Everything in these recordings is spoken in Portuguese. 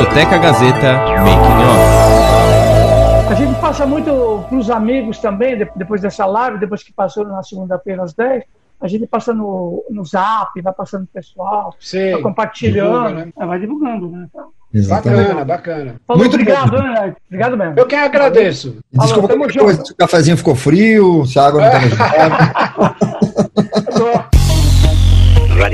Discoteca Gazeta Making Off. A gente passa muito para os amigos também, depois dessa live, depois que passou na segunda-feira às 10, a gente passa no, no zap, vai passando pro pessoal, Sim, vai compartilhando, divulga, né? vai divulgando, né? Exatamente. Bacana, bacana. Falou, Muito obrigado, né? Obrigado mesmo. Eu que agradeço. Desculpa Falou, coisa, se o cafezinho ficou frio, se a água não estava agora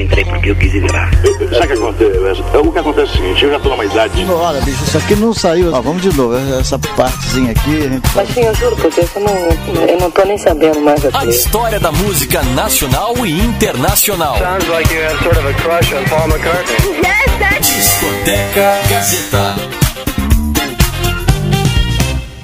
entrei porque eu quis ir lá. Sabe o que acontece? O que acontece é o seguinte, eu já tô numa idade. Olha, bicho, isso aqui não saiu. Ó, vamos de novo, essa partezinha aqui. A gente... Mas sim, eu juro por Deus, eu não, eu não tô nem sabendo mais aqui. A história da música nacional e internacional. Sounds like you have sort of a crush on Paul McCartney. Yes, that's... Discoteca Gazeta.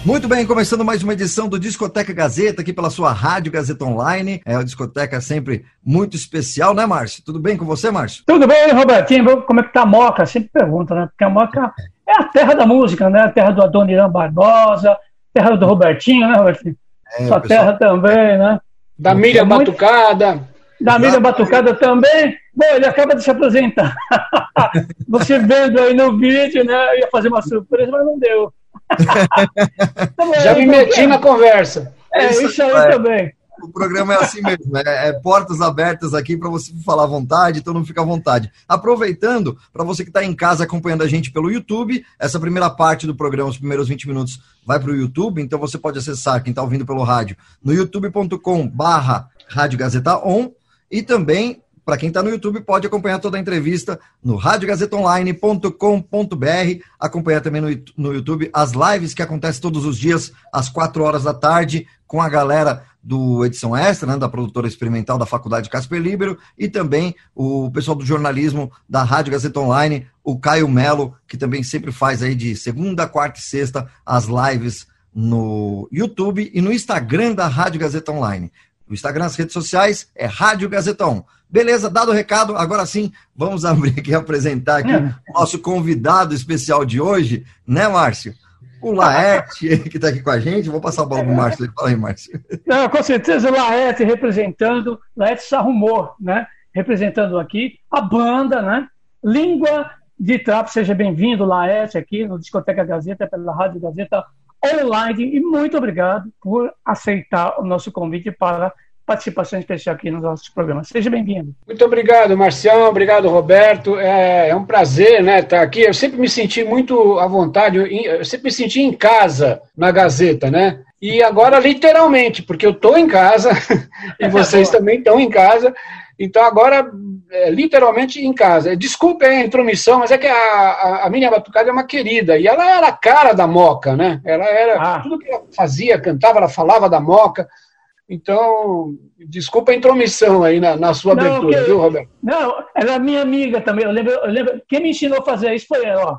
Muito bem, começando mais uma edição do Discoteca Gazeta, aqui pela sua Rádio Gazeta Online. É uma discoteca sempre muito especial, né, Márcio? Tudo bem com você, Márcio? Tudo bem, Robertinho. Como é que tá a Moca? Sempre pergunta, né? Porque a Moca é a terra da música, né? A terra do Adoniran Barbosa, terra do Robertinho, né, Robertinho? É, Sua pessoal... terra também, né? Da Miriam Batucada. Da Miriam Batucada também. Bom, ele acaba de se apresentar. Você vendo aí no vídeo, né? ia fazer uma surpresa, mas não deu. Já me meti na conversa. É, isso, isso aí é. também. O programa é assim mesmo, é, é portas abertas aqui para você falar à vontade, então não fica à vontade. Aproveitando, para você que está em casa acompanhando a gente pelo YouTube, essa primeira parte do programa, os primeiros 20 minutos, vai para o YouTube, então você pode acessar, quem está ouvindo pelo rádio, no youtube.com barra Rádio Gazeta On, e também para quem está no YouTube, pode acompanhar toda a entrevista no radiogazetaonline.com.br. Acompanhar também no, no YouTube as lives que acontecem todos os dias, às 4 horas da tarde, com a galera do Edição Extra, né, da produtora experimental da Faculdade Casper Libero, e também o pessoal do jornalismo da Rádio Gazeta Online, o Caio Melo, que também sempre faz aí de segunda, quarta e sexta as lives no YouTube e no Instagram da Rádio Gazeta Online. O Instagram, as redes sociais é Rádio Gazetão. Beleza, dado o recado, agora sim, vamos abrir aqui e apresentar aqui é. o nosso convidado especial de hoje, né, Márcio? O Laerte, que está aqui com a gente. Vou passar a bola para o Márcio. Fala aí, Márcio. Não, com certeza, o Laerte representando, Laerte se arrumou, né? Representando aqui a banda, né? Língua de Trapo. Seja bem-vindo, Laerte, aqui no Discoteca Gazeta, pela Rádio Gazeta Online. E muito obrigado por aceitar o nosso convite para participação especial aqui nos nossos programas. Seja bem-vindo. Muito obrigado, Marcião. Obrigado, Roberto. É, é, um prazer né, estar aqui. Eu sempre me senti muito à vontade, eu sempre me senti em casa na Gazeta, né? E agora, literalmente, porque eu estou em casa e vocês também estão em casa. Então, agora, é, literalmente em casa. Desculpe a intromissão, mas é que a, a, a Minha Batucada é uma querida. E ela era a cara da Moca, né? Ela era. Ah. Tudo que ela fazia, cantava, ela falava da Moca. Então, desculpa a intromissão aí na, na sua não, abertura, que, viu, Roberto? Não, ela é minha amiga também. Eu lembro, eu lembro, quem me ensinou a fazer isso foi ela, ó.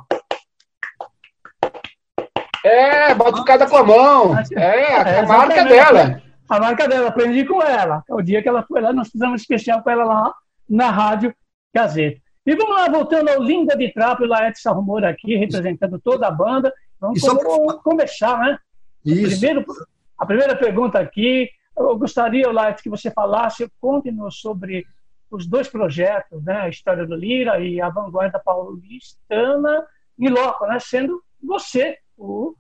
É, batucada com a mão. É, a, é, a marca dela. A marca dela, aprendi com ela. O dia que ela foi lá, nós fizemos especial com ela lá na Rádio Gazeta. E vamos lá, voltando ao Linda de Trapo, o Laerte Sarrumor aqui, representando toda a banda. Vamos começar, né? Isso. Primeiro, a primeira pergunta aqui, eu gostaria, Light, que você falasse, conte-nos sobre os dois projetos, né, a História do Lira e a Vanguarda Paulistana, em loco, né, sendo você o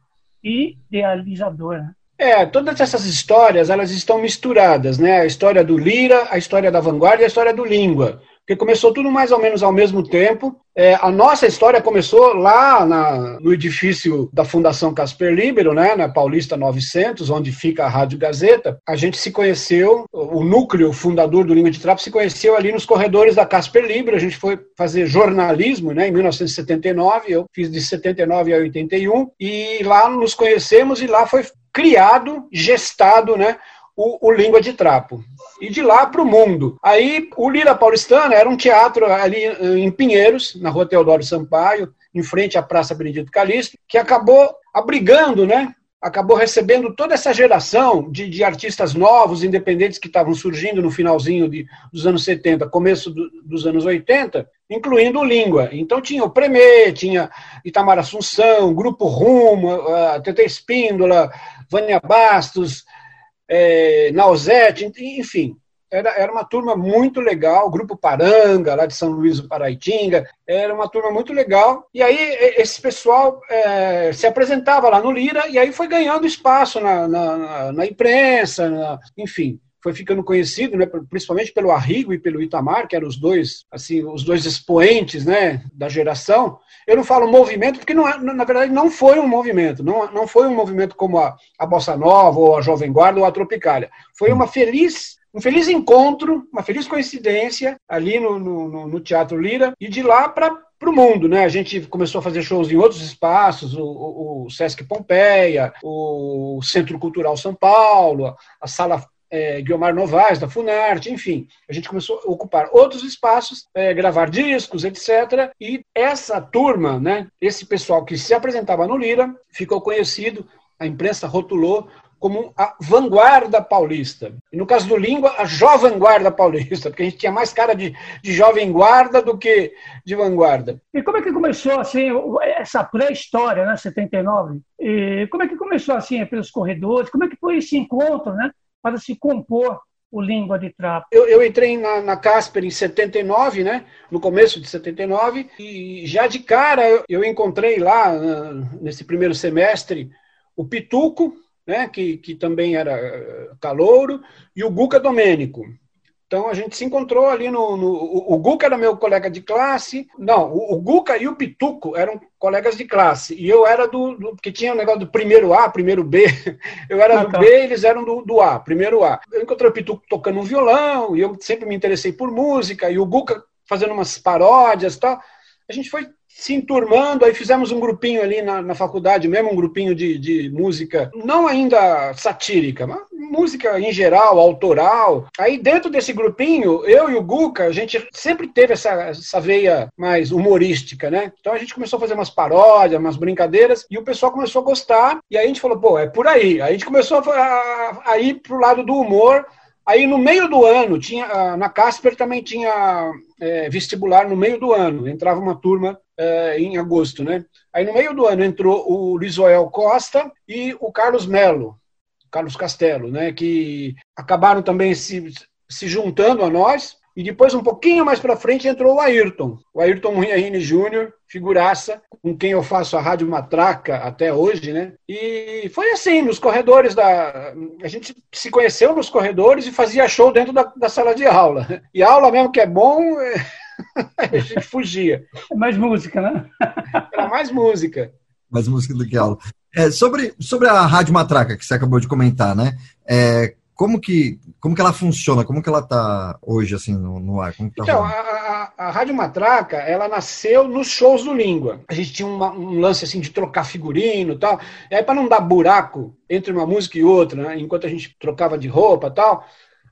idealizador. Né? É, todas essas histórias, elas estão misturadas, né? A história do Lira, a história da Vanguarda e a história do Língua porque começou tudo mais ou menos ao mesmo tempo. É, a nossa história começou lá na, no edifício da Fundação Casper Libero, né, na Paulista 900, onde fica a Rádio Gazeta. A gente se conheceu, o núcleo fundador do Língua de Trapo se conheceu ali nos corredores da Casper Libero. A gente foi fazer jornalismo né, em 1979, eu fiz de 79 a 81, e lá nos conhecemos e lá foi criado, gestado, né, o, o Língua de Trapo. E de lá para o mundo. Aí o Lira Paulistana era um teatro ali eh, em Pinheiros, na rua Teodoro Sampaio, em frente à Praça Benedito Calixto, que acabou abrigando, né? Acabou recebendo toda essa geração de, de artistas novos, independentes, que estavam surgindo no finalzinho de, dos anos 70, começo do, dos anos 80, incluindo o Língua. Então tinha o Premê, tinha Itamar Assunção, Grupo Rumo, a Tete Espíndola, Vânia Bastos, é, Nausete, enfim. era, era uma turma muito legal, Grupo Paranga, lá de São Luís do Paraitinga, era uma turma muito legal. E aí esse pessoal é, se apresentava lá no Lira e aí foi ganhando espaço na, na, na imprensa, na, enfim foi ficando conhecido, né, principalmente pelo Arrigo e pelo Itamar, que eram os dois, assim, os dois expoentes, né, da geração. Eu não falo movimento porque não, é, na verdade não foi um movimento, não, não foi um movimento como a, a bossa nova ou a jovem guarda ou a tropicália. Foi uma feliz um feliz encontro, uma feliz coincidência ali no, no, no Teatro Lira e de lá para para o mundo, né? A gente começou a fazer shows em outros espaços, o, o, o, Sesc Pompeia, o Centro Cultural São Paulo, a Sala é, Guilmar Novaes, da Funarte, enfim. A gente começou a ocupar outros espaços, é, gravar discos, etc. E essa turma, né, esse pessoal que se apresentava no Lira, ficou conhecido, a imprensa rotulou como a vanguarda paulista. E no caso do Língua, a jovem guarda paulista, porque a gente tinha mais cara de, de jovem guarda do que de vanguarda. E como é que começou assim essa pré-história, né, 79? E como é que começou assim pelos corredores? Como é que foi esse encontro, né, para se compor o Língua de Trapo? Eu, eu entrei na, na, Casper em 79, né? No começo de 79, e já de cara eu, eu encontrei lá, nesse primeiro semestre, o Pituco, né, que, que também era eh, calouro, e o Guca Domênico. Então a gente se encontrou ali no. no o, o Guca era meu colega de classe. Não, o, o, Guca e o Pituco eram colegas de classe. E eu era do. do porque tinha o um negócio do primeiro A, primeiro B. Eu era ah, do tá. B eles eram do, do A, primeiro A. Eu encontrei o Pituco tocando um violão, e eu sempre me interessei por música, e o Guca fazendo umas paródias e tal. A gente foi se enturmando, aí fizemos um grupinho ali na, na faculdade, mesmo um grupinho de, de música, não ainda satírica, mas música em geral, autoral. Aí dentro desse grupinho, eu e o Guca, a gente sempre teve essa, essa veia mais humorística, né? Então a gente começou a fazer umas paródias, umas brincadeiras, e o pessoal começou a gostar, e aí a gente falou, pô, é por aí. Aí a gente começou a, a, a ir pro lado do humor, Aí no meio do ano, tinha ah, na Casper também tinha é, vestibular no meio do ano, entrava uma turma é, em agosto, né? Aí no meio do ano entrou o Lisoel Costa e o Carlos Melo, Carlos Castelo, né? Que acabaram também se, se juntando a nós e depois, um pouquinho mais para frente, entrou o Ayrton. O Ayrton Munhaine Júnior, figuraça, com quem eu faço a Rádio Matraca até hoje, né? E foi assim, nos corredores da. A gente se conheceu nos corredores e fazia show dentro da, da sala de aula. E aula mesmo que é bom. a gente fugia. É mais música, né? Era mais música. Mais música do que aula. É, sobre, sobre a Rádio Matraca, que você acabou de comentar, né? É, como que, como que ela funciona? Como que ela está hoje, assim, no, no ar? Tá então, a, a, a, Rádio Matraca, ela nasceu nos shows do Língua. A gente tinha uma, um lance, assim, de trocar figurino e tal. E aí, para não dar buraco entre uma música e outra, né, enquanto a gente trocava de roupa e tal,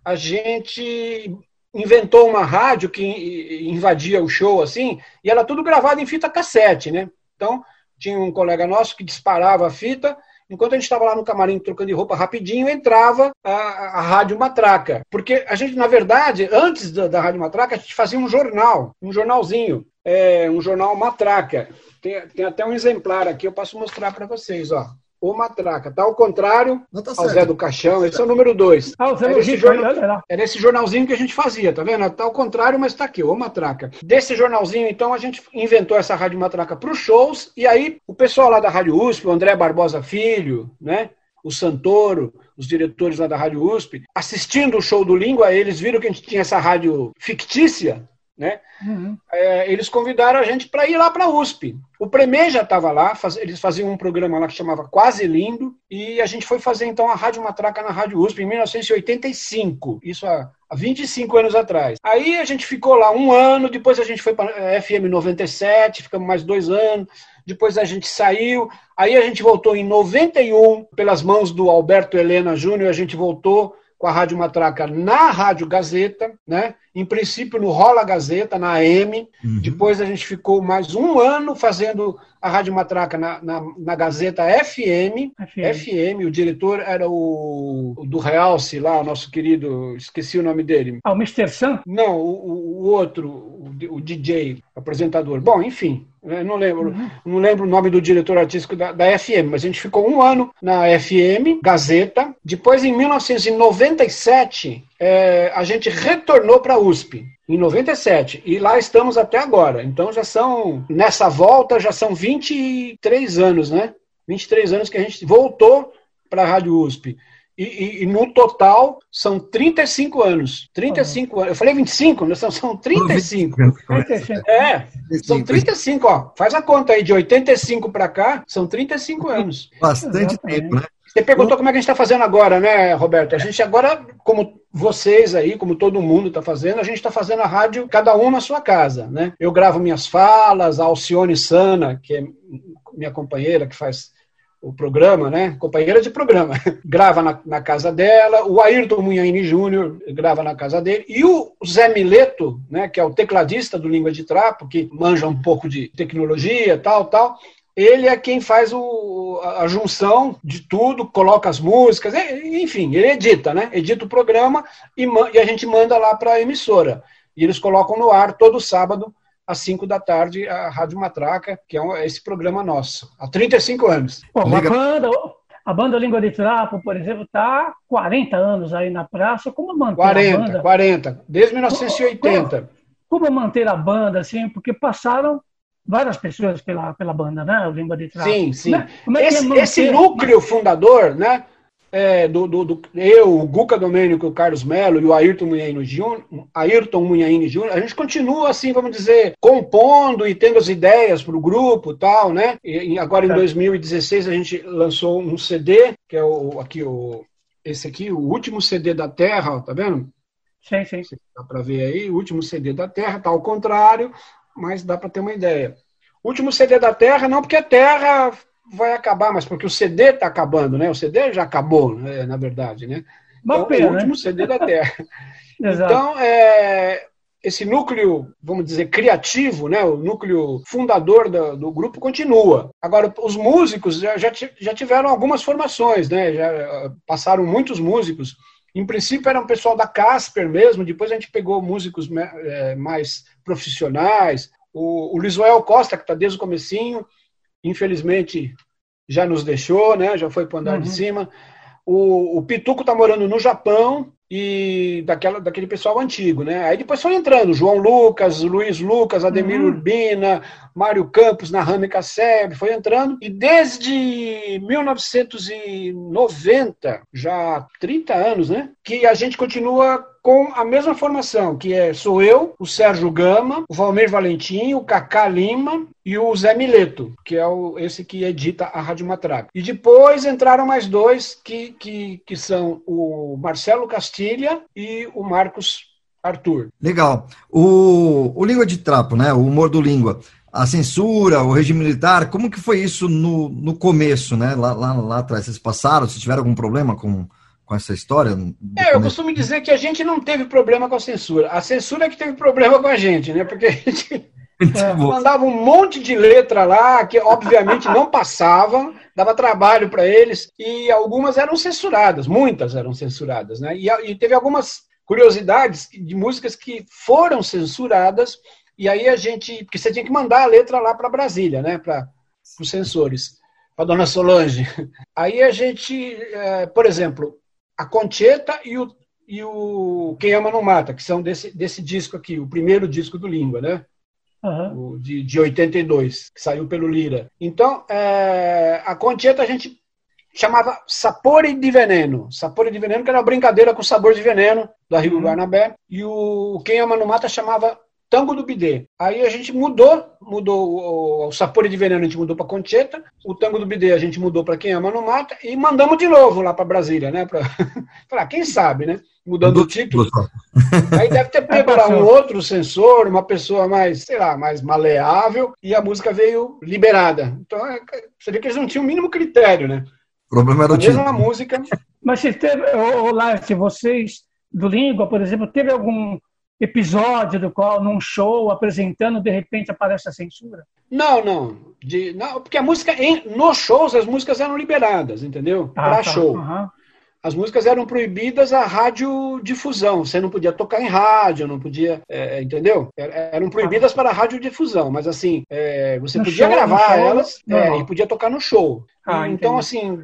a gente inventou uma rádio que invadia o show, assim, e era tudo gravado em fita cassete, né? Então, tinha um colega nosso que disparava a fita Enquanto a gente estava lá no camarim trocando de roupa rapidinho, entrava a, a Rádio Matraca. Porque a gente, na verdade, antes da, da Rádio Matraca, a gente fazia um jornal, um jornalzinho, é, um jornal Matraca. Tem, tem até um exemplar aqui, eu posso mostrar para vocês, ó ou matraca. Tá ao contrário tá ao Zé do Caixão. Esse é o número dois. Ah, era, esse jornal, era esse jornalzinho que a gente fazia, tá vendo? Tá ao contrário, mas tá aqui, ou matraca. Desse jornalzinho, então, a gente inventou essa rádio matraca para os shows, e aí o pessoal lá da Rádio USP, o André Barbosa Filho, né? O Santoro, os diretores lá da Rádio USP, assistindo o show do Língua, eles viram que a gente tinha essa rádio fictícia, né? Uhum. É, eles convidaram a gente para ir lá para a USP. O Premê já estava lá, faz, eles faziam um programa lá que chamava Quase Lindo, e a gente foi fazer então a Rádio Matraca na Rádio USP em 1985, isso há, há 25 anos atrás. Aí a gente ficou lá um ano, depois a gente foi para a FM 97, ficamos mais dois anos, depois a gente saiu, aí a gente voltou em 91, pelas mãos do Alberto Helena Júnior, a gente voltou com a Rádio Matraca na Rádio Gazeta, né? em princípio no Rola Gazeta, na AM. Uhum. Depois a gente ficou mais um ano fazendo a Rádio Matraca na, na, na Gazeta FM. FM. FM. O diretor era o, o do Realce lá, o nosso querido, esqueci o nome dele. Ah, o Mr. Sam? Não, o, o outro, o, o DJ, apresentador. Bom, enfim, não lembro, não lembro o nome do diretor artístico da, da, FM, mas a gente ficou um ano na FM, Gazeta. Depois, em 1997, é, a gente retornou para a USP, em 97. E lá estamos até agora. Então já são, nessa volta, já são 23 anos, né? 23 anos que a gente voltou para a Rádio USP. E, e, e, no total são 35 anos. 35 uhum. anos. Eu falei 25, né? são, são 35. 35. É, são 35, ó. Faz a conta aí, de 85 para cá, são 35 anos. Bastante tempo, né? Você perguntou como é que a gente está fazendo agora, né, Roberto? A gente agora, como vocês aí, como todo mundo está fazendo, a gente está fazendo a rádio, cada um na sua casa, né? Eu gravo minhas falas, a Alcione Sana, que é minha companheira, que faz o programa, né? Companheira de programa. grava na, na, casa dela, o Ayrton Munhaine Júnior grava na casa dele, e o Zé Mileto, né, que é o tecladista do Língua de Trapo, que manja um pouco de tecnologia, tal, tal, ele é quem faz o, a junção de tudo, coloca as músicas, enfim, ele edita, né? Edita o programa e, e a gente manda lá para a emissora. E eles colocam no ar todo sábado às 5 da tarde, a Rádio Matraca, que é esse programa nosso, há 35 anos. Bom, a banda, a banda Língua de Trapo, por exemplo, está 40 anos aí na praça. Como manter 40, a banda? 40, desde 1980. Como, como, manter a banda, assim, porque passaram várias pessoas pela, pela banda, né? O Língua de Trapo. Sim, sim. Como é, como é esse, é manter... esse núcleo fundador, né? É, do, do, do, eu, o Guca Domênico, o Carlos Melo e o Ayrton Munhaine Júnior, Ayrton Munhaine Júnior, a gente continua assim, vamos dizer, compondo e tendo as ideias para o grupo tal, né? E, agora em 2016 a gente lançou um CD, que é o aqui o esse aqui, o último CD da Terra, tá vendo? Sim, sim. Dá para ver aí, o último CD da Terra, tá ao contrário, mas dá para ter uma ideia. Último CD da Terra, não porque a Terra vai acabar, mas porque o CD está acabando, né? O CD já acabou, né, na verdade, né? Uma então, pena, é o último né? CD da Terra. então, é, esse núcleo, vamos dizer, criativo, né, o núcleo fundador do, do grupo continua. Agora, os músicos já, já, já tiveram algumas formações, né, já ah, passaram muitos músicos. Em princípio era um pessoal da Casper mesmo, depois a gente pegou músicos é, mais profissionais. O, o Lisuel Costa, que está desde o comecinho, infelizmente já nos deixou, né? Já foi para o andar uhum. de cima. O, o Pituco está morando no Japão e daquela, daquele pessoal antigo, né? Aí depois foi entrando João Lucas, Luiz Lucas, Ademir uhum. Urbina, Mário Campos, Nahame Kasseb, foi entrando. E desde 1990, já 30 anos, né? Que a gente continua com a mesma formação, que é sou eu, o Sérgio Gama, o Valmir Valentim, o Cacá Lima e o Zé Mileto, que é o, esse que edita a Rádio Matraca. E depois entraram mais dois, que, que, que são o Marcelo Castilha e o Marcos Arthur. Legal. O, o Língua de Trapo, né? O humor do língua a censura, o regime militar, como que foi isso no, no começo, né? Lá, lá, lá atrás, vocês passaram, vocês tiveram algum problema com, com essa história? É, eu costumo dizer que a gente não teve problema com a censura. A censura é que teve problema com a gente, né? Porque a gente é, mandava um monte de letra lá, que obviamente não passava, dava trabalho para eles, e algumas eram censuradas, muitas eram censuradas, né? E, e teve algumas curiosidades de músicas que foram censuradas e aí a gente. Porque você tinha que mandar a letra lá para Brasília, né? Para os sensores, para dona Solange. Aí a gente, é, por exemplo, a Concheta e o, e o Quem Ama Não Mata, que são desse, desse disco aqui, o primeiro disco do Língua, né? Uhum. O de, de 82, que saiu pelo Lira. Então, é, a Concheta a gente chamava Sapore de Veneno. Sapore de Veneno, que era uma brincadeira com sabor de veneno, da Rio uhum. E o Quem Ama Não Mata chamava Tango do Bidê. Aí a gente mudou, mudou o, o Sapori de Veneno, a gente mudou para Concheta, o Tango do Bidê a gente mudou para Quem Ama no Mata e mandamos de novo lá para Brasília, né? Para ah, quem sabe, né? Mudando o título. Aí deve ter pego lá um outro censor, uma pessoa mais, sei lá, mais maleável, e a música veio liberada. Então, é, você vê que eles não tinham o mínimo critério, né? O problema era o título. mesma música. Mas se teve, ô, ô, Larte, vocês do Língua, por exemplo, teve algum episódio do qual, num show, apresentando, de repente aparece a censura? Não, não. De, não porque a música, em, nos shows, as músicas eram liberadas, entendeu? Ah, Para tá. show. Uhum as músicas eram proibidas a radiodifusão. Você não podia tocar em rádio, não podia, é, é entendeu? Eram proibidas para radiodifusão, mas assim, é, você no podia show, gravar elas é, e podia tocar no show. Ah, então, assim,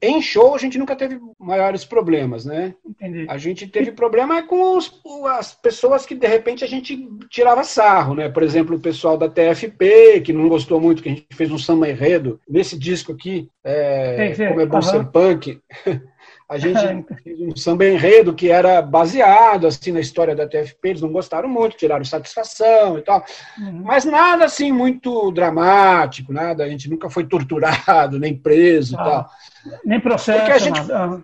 em show a gente nunca teve maiores problemas, né? Entendi. A gente teve problema com os, as pessoas que de repente a gente tirava sarro, né? Por exemplo, o pessoal da TFP, que não gostou muito, que a gente fez um samba enredo nesse disco aqui, é, como é bom uhum. ser punk. A gente fez um samba enredo que era baseado assim na história da TFP, eles não gostaram muito, tiraram satisfação e tal. Uhum. Mas nada assim muito dramático, nada, a gente nunca foi torturado, nem preso ah, e tal. Nem processo. Porque a gente,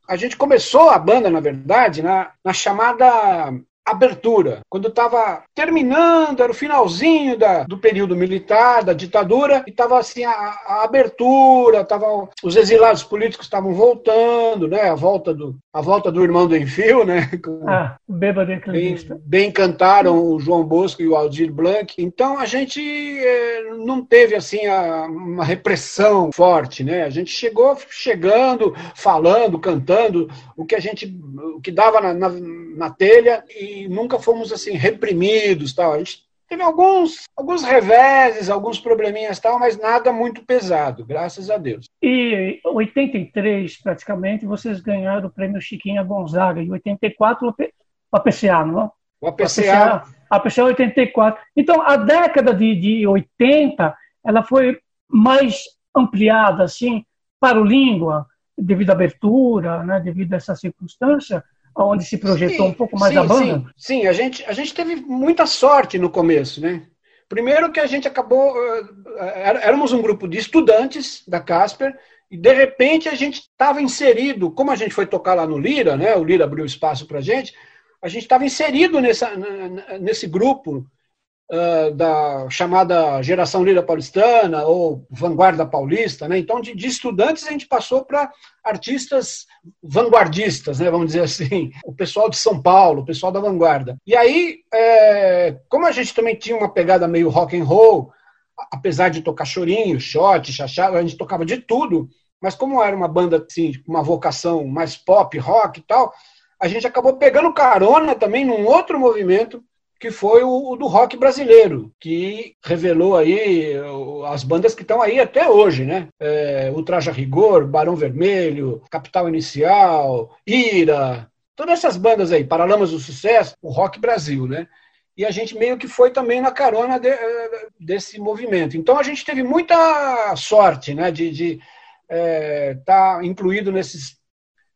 a gente começou a banda, na verdade, na, na chamada abertura, quando estava terminando, era o finalzinho da, do período militar, da ditadura, e estava assim a, a, abertura, tava, os exilados políticos estavam voltando, né, a volta do a volta do irmão do Enfio, né, com, ah, bêbado bem, bem cantaram o João Bosco e o Aldir Blanc. Então a gente é, não teve assim a, uma repressão forte, né? A gente chegou chegando, falando, cantando o que a gente o que dava na, na, na telha e nunca fomos assim reprimidos, tal. A gente teve alguns, alguns reveses, alguns probleminhas tal, mas nada muito pesado, graças a Deus. E 83, praticamente, vocês ganharam o prêmio Chiquinha Gonzaga, e 84 o APCA, não é? O APCA. A APCA 84. Então, a década de, de 80, ela foi mais ampliada, assim, para o língua, devido à abertura, né, devido a essa circunstância, onde se projetou sim, um pouco mais sim, a banda? Sim, sim, a gente, a gente teve muita sorte no começo, né? Primeiro que a gente acabou, eh, éramos um grupo de estudantes da Casper, e de repente a gente estava inserido, como a gente foi tocar lá no Lira, né? O Lira abriu espaço para a gente, a gente estava inserido nessa, nesse grupo uh, da chamada geração Lira Paulistana ou Vanguarda Paulista, né? Então, de, de estudantes a gente passou para artistas vanguardistas, né? Vamos dizer assim, o pessoal de São Paulo, o pessoal da vanguarda. E aí, é, como a gente também tinha uma pegada meio rock and roll, apesar de tocar chorinho, shot, chachado, a gente tocava de tudo. Mas como era uma banda assim, uma vocação mais pop, rock e tal, a gente acabou pegando carona também num outro movimento que foi o, o, do rock brasileiro, que revelou aí as bandas que estão aí até hoje, né? É, Ultraja Rigor, Barão Vermelho, Capital Inicial, Ira, todas essas bandas aí, Paralamas do Sucesso, o rock Brasil, né? E a gente meio que foi também na carona de, é, desse movimento. Então a gente teve muita sorte, né? De estar é, tá incluído nesses,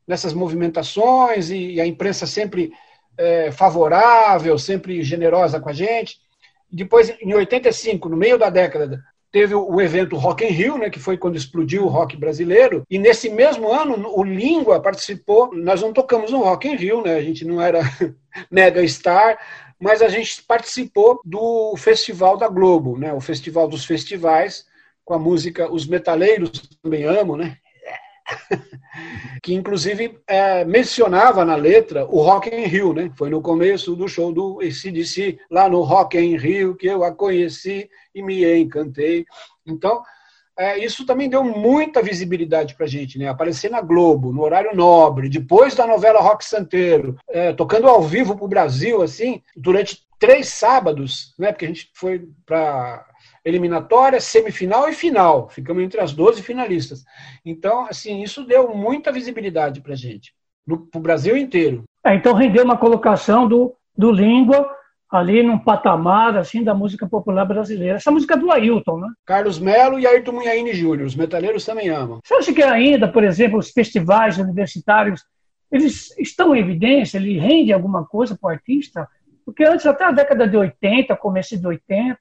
nessas movimentações e a imprensa sempre é, favorável, sempre generosa com a gente. Depois, em 85, no meio da década, teve o evento Rock in Rio, né, que foi quando explodiu o rock brasileiro, e nesse mesmo ano o Língua participou, nós não tocamos no Rock in Rio, né, a gente não era mega star, mas a gente participou do Festival da Globo, né, o Festival dos Festivais, com a música Os Metaleiros Também Amo, né, que inclusive é, mencionava na letra o Rock in Rio, né? Foi no começo do show do ACDC, lá no Rock in Rio, que eu a conheci e me encantei. Então, é, isso também deu muita visibilidade para a gente, né? Aparecer na Globo, no horário nobre, depois da novela Rock Santeiro, é, tocando ao vivo para o Brasil, assim, durante três sábados, né? Porque a gente foi para eliminatória, semifinal e final. Ficamos entre as 12 finalistas. Então, assim, isso deu muita visibilidade para a gente, para o Brasil inteiro. É, então, rendeu uma colocação do, do Língua ali num patamar assim da música popular brasileira. Essa música é do Ailton, né? Carlos Melo e Ayrton Munhaine Júnior, os metaleiros também amam. Você acha que ainda, por exemplo, os festivais universitários, eles estão em evidência, ele rende alguma coisa para o artista? Porque antes, até a década de 80, começo de 80,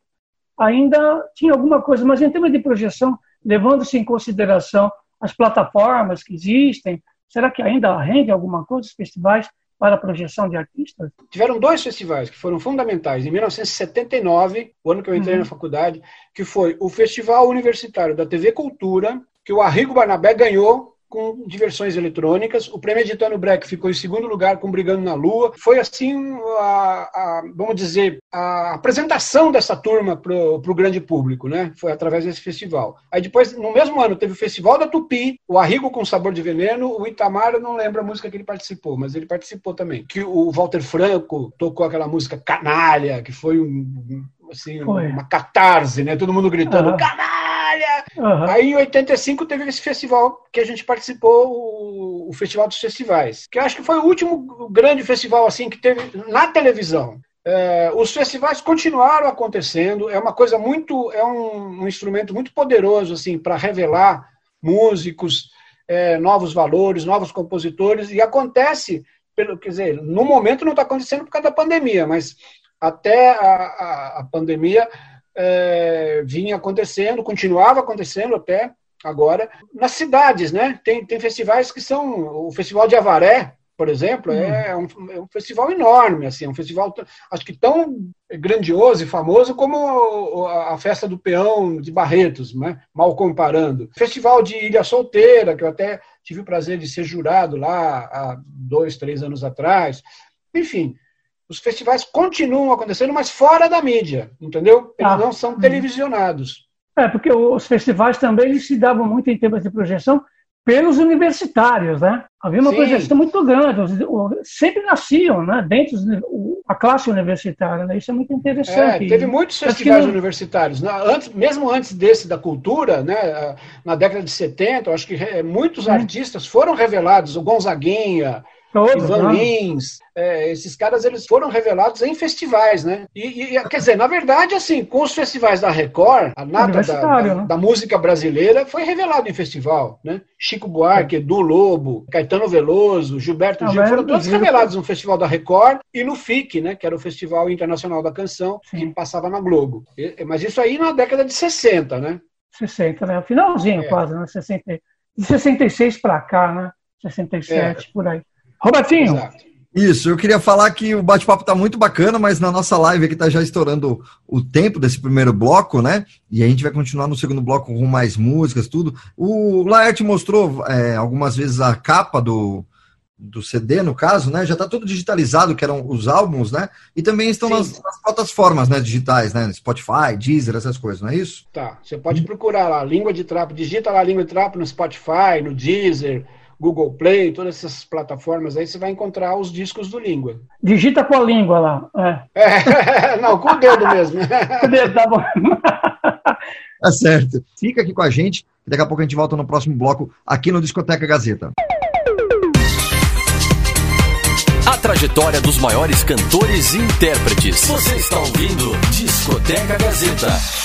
ainda tinha alguma coisa, mas em termos de projeção, levando-se em consideração as plataformas que existem, será que ainda rende alguma coisa os festivais para a projeção de artistas? Tiveram dois festivais que foram fundamentais. Em 1979, o ano que eu entrei uhum. na faculdade, que foi o Festival Universitário da TV Cultura, que o Arrigo Barnabé ganhou com diversões eletrônicas. O Premeditando Break ficou em segundo lugar com Brigando na Lua. Foi assim, a, a vamos dizer, a apresentação dessa turma para o grande público, né? Foi através desse festival. Aí depois, no mesmo ano, teve o Festival da Tupi, o Arrigo com Sabor de Veneno, o Itamar, eu não lembro a música que ele participou, mas ele participou também. Que o Walter Franco tocou aquela música Canalha, que foi um, assim, foi. uma catarse, né? Todo mundo gritando, uhum. canalha! Uhum. Aí em 85 teve esse festival que a gente participou, o, o, Festival dos Festivais, que acho que foi o último grande festival assim que teve na televisão. É, os festivais continuaram acontecendo, é uma coisa muito, é um, um instrumento muito poderoso assim para revelar músicos, é, novos valores, novos compositores, e acontece, pelo, quer dizer, no momento não está acontecendo por causa da pandemia, mas até a, a, a pandemia é, vinha acontecendo, continuava acontecendo até agora, nas cidades, né? Tem, tem festivais que são. O Festival de Avaré, por exemplo, é, hum. um, é um festival enorme, assim, um festival acho que tão grandioso e famoso como a festa do peão de Barretos, né? mal comparando. Festival de Ilha Solteira, que eu até tive o prazer de ser jurado lá há dois, três anos atrás. Enfim, os festivais continuam acontecendo, mas fora da mídia, entendeu? Eles ah. não são uhum. televisionados. É, porque os festivais também eles se davam muito em termos de projeção pelos universitários, né? Havia uma Sim. projeção muito grande, sempre nasciam, né? Dentro da classe universitária, né? Isso é muito interessante. É, teve muitos festivais universitários, né? antes, mesmo antes desse da cultura, né? Na década de 70, eu acho que muitos artistas foram revelados, o Gonzaguinha, Todos, Ivan? Lins, é, esses caras eles foram revelados em festivais, né? E, e, quer dizer, na verdade, assim, com os festivais da Record, a nata da, da, né? da, música brasileira foi revelado em festival, né? Chico Buarque, Edu Lobo, Caetano Veloso, Gilberto ah, Gil, foram todos revelados no Festival da Record e no FIC, né? Que era o Festival Internacional da Canção, Sim. que passava na Globo. Mas isso aí na década de 60, né? 60, né? Finalzinho é. quase, né? 60, de 66 para cá, né? 67, é. por aí. Robertinho. Exato. Isso, eu queria falar que o bate-papo está muito bacana, mas na nossa live aqui está já estourando o tempo desse primeiro bloco, né? E a gente vai continuar no segundo bloco com mais músicas, tudo. O Laerte mostrou é, algumas vezes a capa do, do CD, no caso, né? Já está tudo digitalizado, que eram os álbuns, né? E também estão nas, nas, plataformas né, digitais, né? Spotify, Deezer, essas coisas, não é isso? Tá, você pode procurar lá, Língua de Trapo, digita lá Língua de Trapo no Spotify, no Deezer Google Play, todas essas plataformas aí, você vai encontrar os discos do Língua. Digita com a língua lá. É. é não, com o dedo mesmo. com o dedo, tá bom. Tá certo. Fica aqui com a gente, daqui a pouco a gente volta no próximo bloco aqui no Discoteca Gazeta. A trajetória dos maiores cantores e intérpretes. Você está ouvindo Discoteca Gazeta.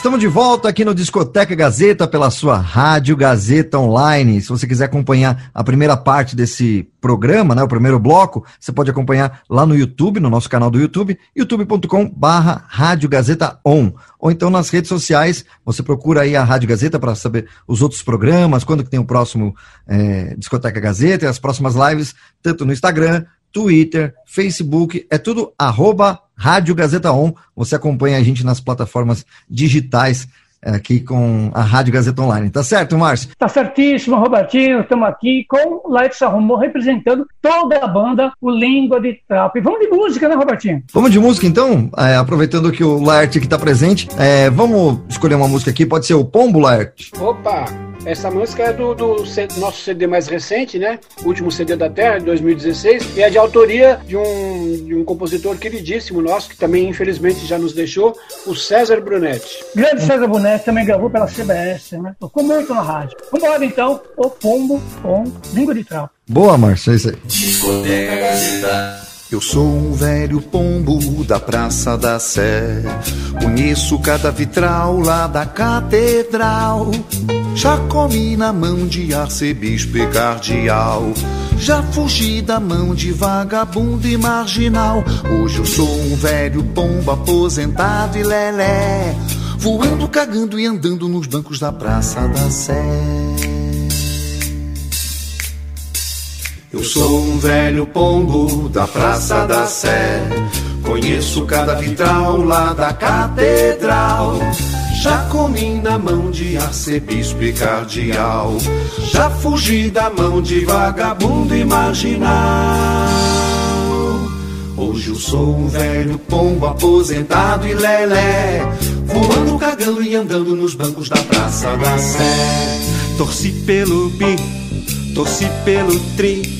Estamos de volta aqui no Discoteca Gazeta pela sua Rádio Gazeta Online. Se você quiser acompanhar a primeira parte desse programa, né, o primeiro bloco, você pode acompanhar lá no YouTube, no nosso canal do YouTube, youtube.com/barra Rádio Gazeta On. Ou então nas redes sociais, você procura aí a Rádio Gazeta para saber os outros programas, quando que tem o próximo é, Discoteca Gazeta e as próximas lives, tanto no Instagram, Twitter, Facebook, é tudo arroba Rádio Gazeta On. Você acompanha a gente nas plataformas digitais é, aqui com a Rádio Gazeta Online. Tá certo, Márcio? Tá certíssimo, Robertinho. Estamos aqui com o Laetsa Romão representando toda a banda, o Língua de Trapo. E vamos de música, né, Robertinho? Vamos de música, então? É, aproveitando que o Laerte aqui está presente, é, vamos escolher uma música aqui. Pode ser o Pombo, Laerte? Opa! Essa música é do, do nosso CD mais recente, né? O último CD da Terra, de 2016, e é de autoria de um, de um compositor queridíssimo nosso, que também infelizmente já nos deixou, o César Brunetti. Grande César Brunetti também gravou pela CBS, né? Tocou muito na rádio. Vamos embora então, o Pombo com Língua de Trapo. Boa, Márcio, é isso aí. Eu sou um velho pombo da Praça da Sé. Conheço cada vitral lá da catedral. Já comi na mão de arcebispo e cardeal. Já fugi da mão de vagabundo e marginal. Hoje eu sou um velho pombo aposentado e lelé. Voando, cagando e andando nos bancos da Praça da Sé. Eu sou um velho pombo da Praça da Sé. Conheço cada vitral lá da catedral. Já comi na mão de arcebispo e cardeal. Já fugi da mão de vagabundo marginal. Hoje eu sou um velho pombo aposentado e lelé. Voando, cagando e andando nos bancos da Praça da Sé. Torci pelo bi, torci pelo tri.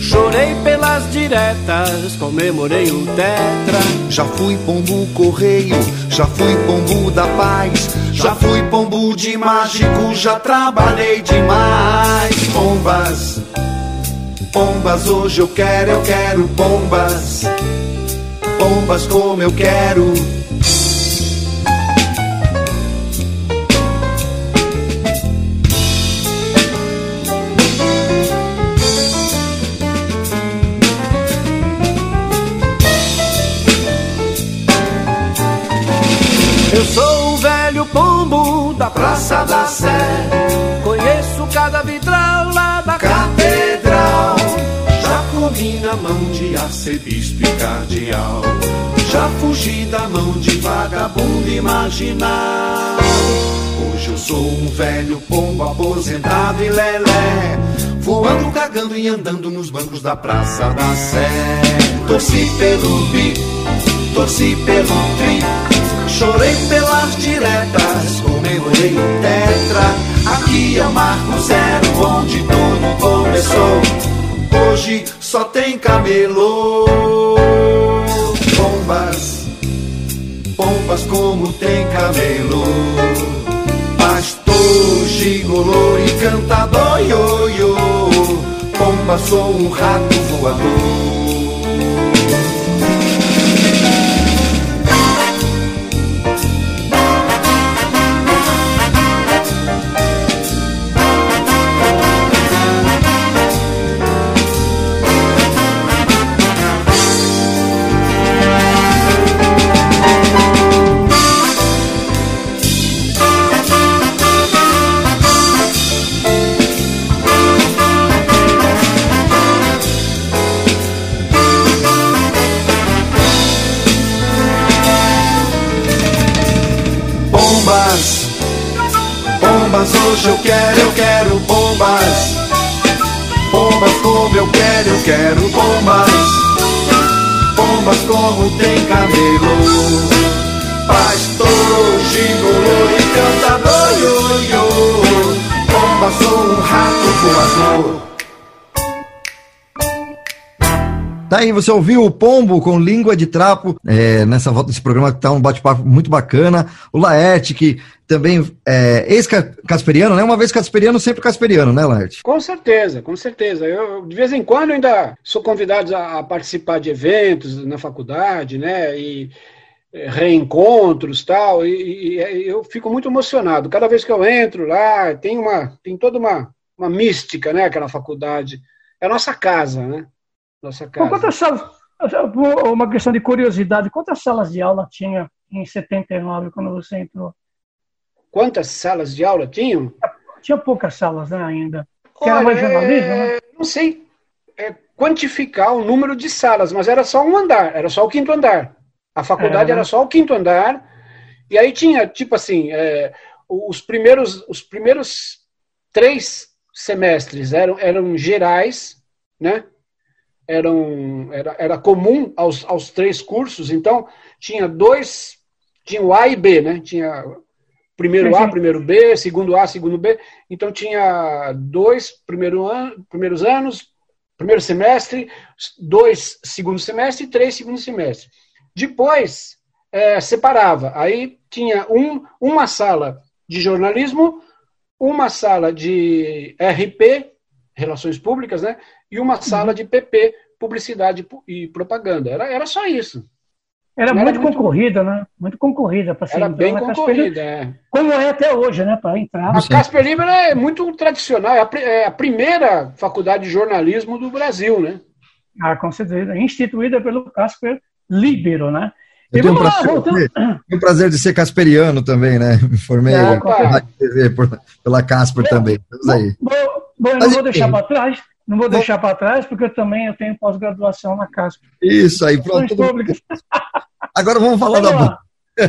Chorei pelas diretas, comemorei o tetra. Já fui pombo correio, já fui pombo da paz. Já fui pombo de mágico, já trabalhei demais. Pombas, pombas, hoje eu quero, eu quero pombas. Pombas como eu quero. Praça da Sé, Conheço cada vitral lá da catedral. Já comi na mão de arcebispo e cardeal. Já fugi da mão de vagabundo marginal. Hoje eu sou um velho pombo aposentado e lelé. Voando, cagando e andando nos bancos da Praça da Sé. Torci pelo bi, torci pelo tri. Chorei pelas diretas, comemorei o tetra. Aqui é o Marco Zero, onde tudo começou. Hoje só tem camelô. Pombas, pombas como tem camelô. Pastor, gigolô e ioiô. Pomba, sou um rato voador. Aí, você ouviu o Pombo com língua de trapo é, nessa volta desse programa que tá um bate-papo muito bacana. O Laerte, que também é ex-casperiano, né? Uma vez casperiano, sempre casperiano, né, Laerte? Com certeza, com certeza. Eu, de vez em quando, ainda sou convidado a, a participar de eventos na faculdade, né? E é, reencontros tal, e, e, eu fico muito emocionado. Cada vez que eu entro lá, tem, uma, tem toda uma, uma mística, né? Aquela faculdade. É a nossa casa, né? Nossa casa. Quantas salas, uma questão de curiosidade, quantas salas de aula tinha em 79 quando você entrou? Quantas salas de aula tinham? Tinha poucas salas né, ainda. Que era mais jornalismo, é... né? Não sei é, quantificar o número de salas, mas era só um andar, era só o quinto andar. A faculdade é, era só o quinto andar. E aí tinha, tipo assim, é, os, primeiros, os primeiros três semestres eram, eram gerais, né? Eram, era, era comum aos, aos três cursos, então tinha dois, tinha o A e B, né? Tinha primeiro A, primeiro B, segundo A, segundo B, então tinha dois primeiro ano, primeiros anos, primeiro semestre, dois segundo semestre e três segundo semestre. Depois é, separava, aí tinha um, uma sala de jornalismo, uma sala de RP, Relações Públicas, né? E uma sala de PP, publicidade e propaganda. Era, era só isso. Era, muito, era muito concorrida, né? Muito concorrida para ser Era bem concorrida, é. Como é até hoje, né? Para entrar. A Casper Libero é muito tradicional, é a, é a, primeira faculdade de jornalismo do Brasil, né? Ah, com certeza. Instituída pelo Casper Libero, né? Eu tenho, um prazer, voltando... tenho um prazer de ser casperiano também, né? Me formei é, pela, pela Casper também. Vamos aí. Bom, bom eu não vou deixar para trás. Não vou deixar para trás, porque eu também eu tenho pós-graduação na CASP. Isso aí, pronto. Agora vamos falar vamos da.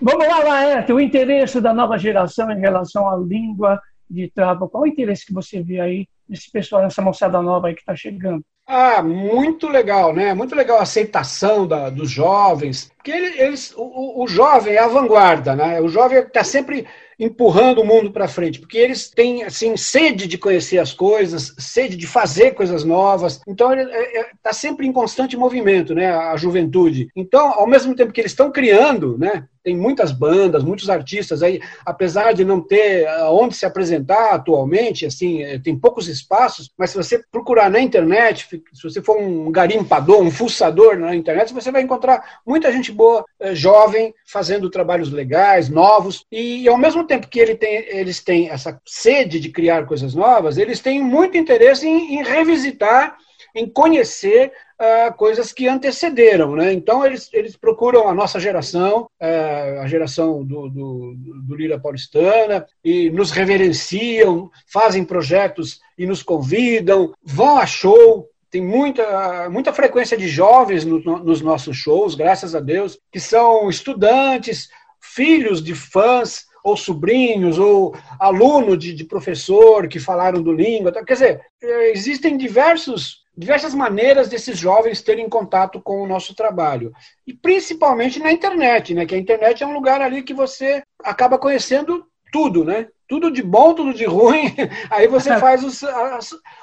vamos lá, Laerte, o interesse da nova geração em relação à língua de trava. Qual o interesse que você vê aí nesse pessoal, nessa moçada nova aí que está chegando? Ah, muito legal, né? Muito legal a aceitação da, dos jovens, porque eles, o, o jovem é a vanguarda, né? O jovem está sempre empurrando o mundo para frente, porque eles têm assim sede de conhecer as coisas, sede de fazer coisas novas. Então ele está é, é, sempre em constante movimento, né? A juventude. Então, ao mesmo tempo que eles estão criando, né? Tem muitas bandas, muitos artistas aí, apesar de não ter onde se apresentar atualmente, assim, é, tem poucos espaços, mas se você procurar na internet, se você for um garimpador, um fuçador na internet, você vai encontrar muita gente boa, é, jovem, fazendo trabalhos legais, novos, e ao mesmo tempo que ele tem, eles têm essa sede de criar coisas novas, eles têm muito interesse em, em revisitar em conhecer uh, coisas que antecederam. Né? Então, eles, eles procuram a nossa geração, uh, a geração do, do, do Lira Paulistana, e nos reverenciam, fazem projetos e nos convidam, vão a show, tem muita, muita frequência de jovens no, no, nos nossos shows, graças a Deus, que são estudantes, filhos de fãs, ou sobrinhos, ou aluno de, de professor que falaram do língua. Quer dizer, eh, existem diversos diversas maneiras desses jovens terem contato com o nosso trabalho. E principalmente na internet, né? Que a internet é um lugar ali que você acaba conhecendo tudo, né? Tudo de bom, tudo de ruim. Aí você faz o, a,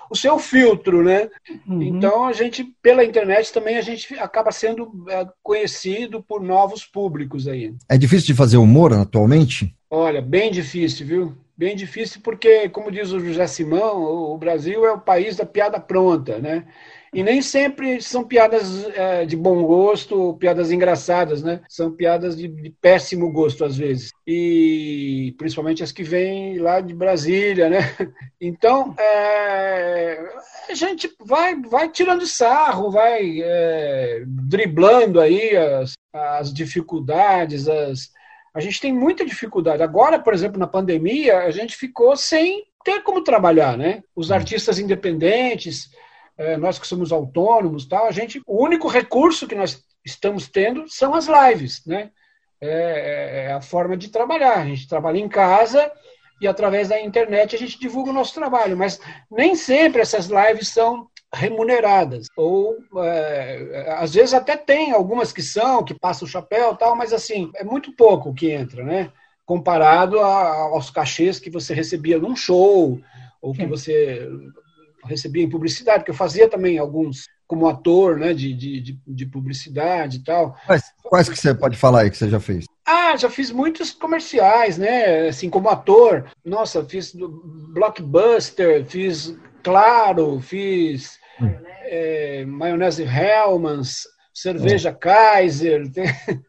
o seu filtro, né? Uhum. Então a gente, pela internet também, a gente acaba sendo é, conhecido por novos públicos aí. É difícil de fazer humor atualmente? Olha, bem difícil, viu? Bem difícil porque, como diz o José Simão, o Brasil é o país da piada pronta, né? E nem sempre são piadas é, de bom gosto, piadas engraçadas, né? São piadas de, de, péssimo gosto, às vezes. E principalmente as que vêm lá de Brasília, né? Então, é, a gente vai, vai tirando sarro, vai é, driblando aí as, as dificuldades, as, a gente tem muita dificuldade. Agora, por exemplo, na pandemia, a gente ficou sem ter como trabalhar, né? Os hum. artistas independentes, é, nós que somos autônomos, tal, a gente, o único recurso que nós estamos tendo são as lives, né? É, é a forma de trabalhar. A gente trabalha em casa e através da internet a gente divulga o nosso trabalho, mas nem sempre essas lives são remuneradas. Ou, é, às vezes, até tem algumas que são, que passam o chapéu tal, mas assim, é muito pouco o que entra, né? Comparado a, aos cachês que você recebia num show, ou que você recebia em publicidade, porque eu fazia também alguns como ator, né, de, de, de publicidade e tal. Quais, quais que você pode falar aí que você já fez? Ah, já fiz muitos comerciais, né, assim, como ator. Nossa, fiz Blockbuster, fiz Claro, fiz é, maionese Hellmann's, cerveja é. Kaiser, tem,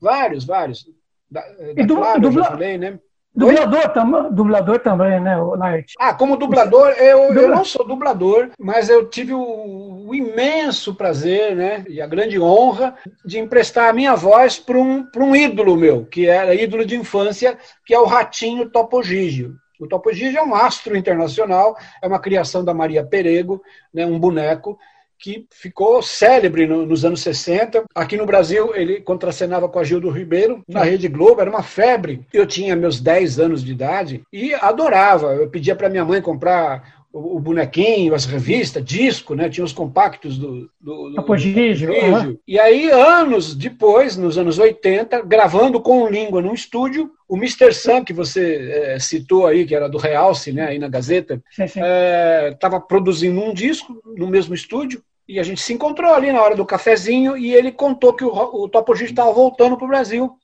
vários, vários. Da, da e du, claro, dubla, falei, né? Dublador, tam, dublador também, né, Night? Ah, como dublador, eu, eu não sou dublador, mas eu tive o, o, imenso prazer, né, e a grande honra de emprestar a minha voz para um, um ídolo meu, que era ídolo de infância, que é o Ratinho Topo Gigio. O Topo Gigi é um astro internacional, é uma criação da Maria Perego, né, um boneco que ficou célebre no, nos anos 60. Aqui no Brasil, ele contracenava com a Gildo Ribeiro, na Rede Globo, era uma febre. Eu tinha meus 10 anos de idade e adorava. Eu pedia para minha mãe comprar o, bonequinho, as revistas, disco, né? Tinha os compactos do, do, do Apogígio. Uhum. E aí, anos depois, nos anos 80, gravando com língua num estúdio, o Mr. Sam, que você é, citou aí, que era do Realce, né, aí na Gazeta, estava é, produzindo um disco no mesmo estúdio, e a gente se encontrou ali na hora do cafezinho, e ele contou que o, o Topo estava voltando para o Brasil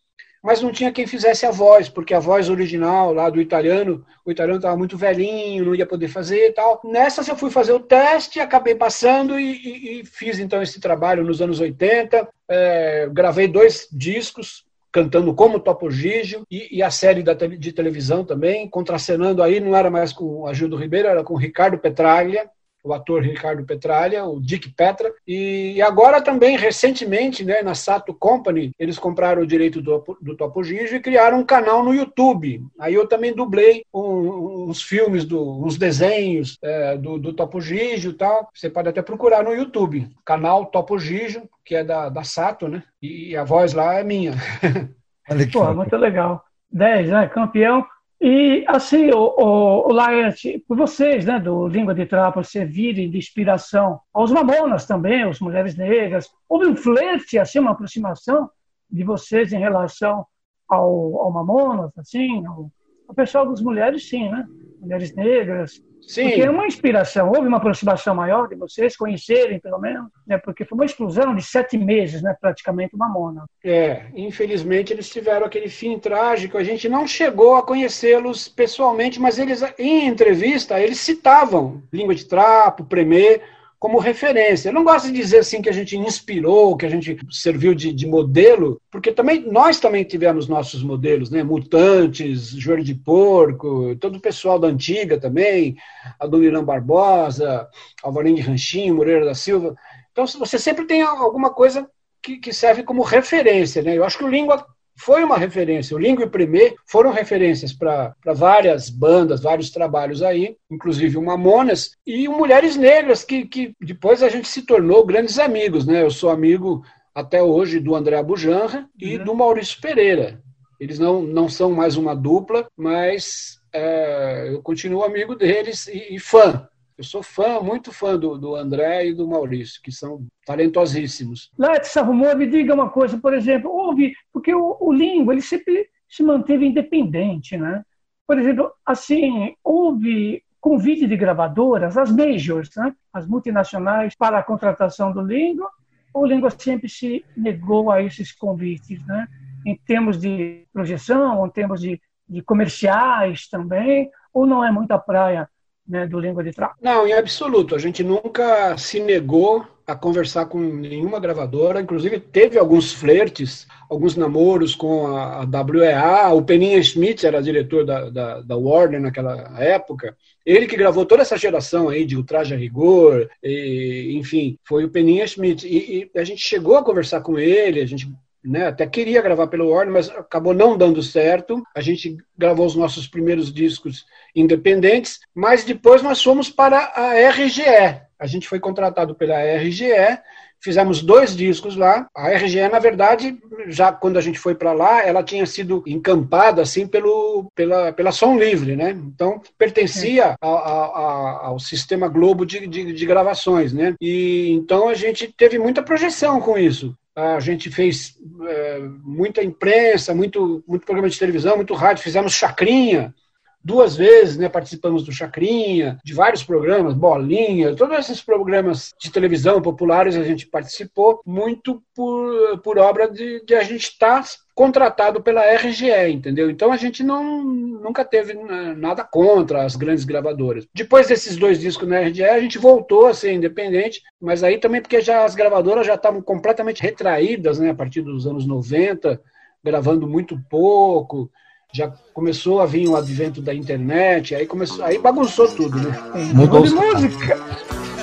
mas não tinha quem fizesse a voz, porque a voz original lá do italiano, o italiano estava muito velhinho, não ia poder fazer e tal. Nessas eu fui fazer o teste, acabei passando e, e, e fiz então esse trabalho nos anos 80. É, gravei dois discos, cantando como Topo Gigio, e, e, a série da, de televisão também, contracenando aí, não era mais com a Gildo Ribeiro, era com Ricardo Petraglia, o ator Ricardo Petralha, o Dick Petra, e agora também, recentemente, né, na Sato Company, eles compraram o direito do, do Topo Gigio e criaram um canal no YouTube. Aí eu também dublei um, uns filmes, do, uns desenhos é, do, do Topo Gigio e tal. Você pode até procurar no YouTube, canal Topo Gigio, que é da, da Sato, né? E a voz lá é minha. Pô, muito legal. 10, né? Campeão. E, assim, o, o, o Laerte, por vocês, né, do Língua de Trapo, servirem de inspiração aos mamonas também, as mulheres negras, houve um flerte, assim, uma aproximação de vocês em relação ao, ao mamonas, assim, ao, ao pessoal das mulheres, sim, né? Mulheres negras, Sim. Porque é uma inspiração, houve uma aproximação maior de vocês conhecerem, pelo menos, né? porque foi uma explosão de sete meses, né? praticamente, uma mona. É, infelizmente eles tiveram aquele fim trágico, a gente não chegou a conhecê-los pessoalmente, mas eles, em entrevista, eles citavam Língua de Trapo, Premier, como referência. Eu não gosto de dizer assim que a gente inspirou, que a gente serviu de, de, modelo, porque também nós também tivemos nossos modelos, né? Mutantes, Joelho de Porco, todo o pessoal da antiga também, Adonirão Barbosa, Alvarinho de Ranchinho, Moreira da Silva. Então você sempre tem alguma coisa que, que serve como referência, né? Eu acho que o Língua foi uma referência. O Língua e o Primeiro foram referências para várias bandas, vários trabalhos aí, inclusive o Mamonas, e o Mulheres Negras, que, que depois a gente se tornou grandes amigos. Né? Eu sou amigo até hoje do André Abujanra e uhum. do Maurício Pereira. Eles não, não são mais uma dupla, mas é, eu continuo amigo deles e, e fã. Eu sou fã, muito fã do, do André e do Maurício, que são talentosíssimos. Let's Rumor, me diga uma coisa, por exemplo, houve, porque o, o Lingo, ele sempre se manteve independente, né? Por exemplo, assim, houve convite de gravadoras, as majors, né? as multinacionais, para a contratação do Lingo, o Língua sempre se negou a esses convites, né? em termos de projeção, em termos de, de comerciais também, ou não é muita praia né, do Língua de Trapo? Não, em absoluto. A gente nunca se negou a conversar com nenhuma gravadora. Inclusive, teve alguns flertes, alguns namoros com a, WEA. O Peninha Schmidt era diretor da, da, da, Warner naquela época. Ele que gravou toda essa geração aí de Ultraje a Rigor, e, enfim, foi o Peninha Schmidt. E, e a gente chegou a conversar com ele, a gente né? Até queria gravar pelo Warner, mas acabou não dando certo. A gente gravou os nossos primeiros discos independentes, mas depois nós fomos para a RGE. A gente foi contratado pela RGE, fizemos dois discos lá. A RGE, na verdade, já quando a gente foi para lá, ela tinha sido encampada assim pelo, pela, pela Som Livre, né? Então pertencia ao, ao, ao sistema Globo de, de, de, gravações, né? E então a gente teve muita projeção com isso. A gente fez é, muita imprensa, muito, muito programa de televisão, muito rádio, fizemos chacrinha duas vezes, né, participamos do Chacrinha, de vários programas, Bolinha, todos esses programas de televisão populares a gente participou, muito por, por obra de, de a gente estar tá contratado pela RGE, entendeu? Então a gente não, nunca teve né, nada contra as grandes gravadoras. Depois desses dois discos na RGE, a gente voltou a ser independente, mas aí também porque já as gravadoras já estavam completamente retraídas, né, a partir dos anos 90, gravando muito pouco, já começou a vir o advento da internet, aí começou, aí bagunçou tudo, né? Mudou Vamos de música.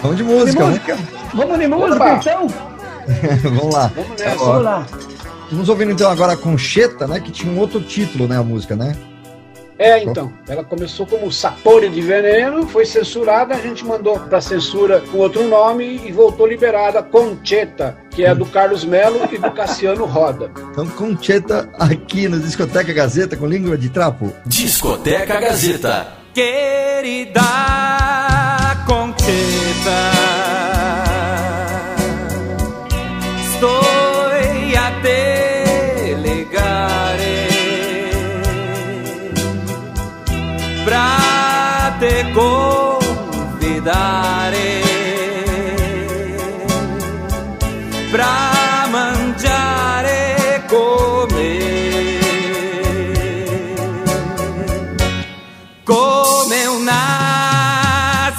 Vamos de música. Vamos de música, Vamos de música então? Vamos lá. Vamos, nessa. Vamos lá. Vamos ouvindo então agora a Concheta, né? Que tinha um outro título, né? A música, né? É, então. Ela começou como Sapore de Veneno, foi censurada, a gente mandou para censura com outro nome e voltou liberada Concheta, que é do Carlos Melo e do Cassiano Roda. Então, Concheta aqui no Discoteca Gazeta com língua de trapo. Discoteca Gazeta. Querida Concheta.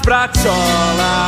Sbracciola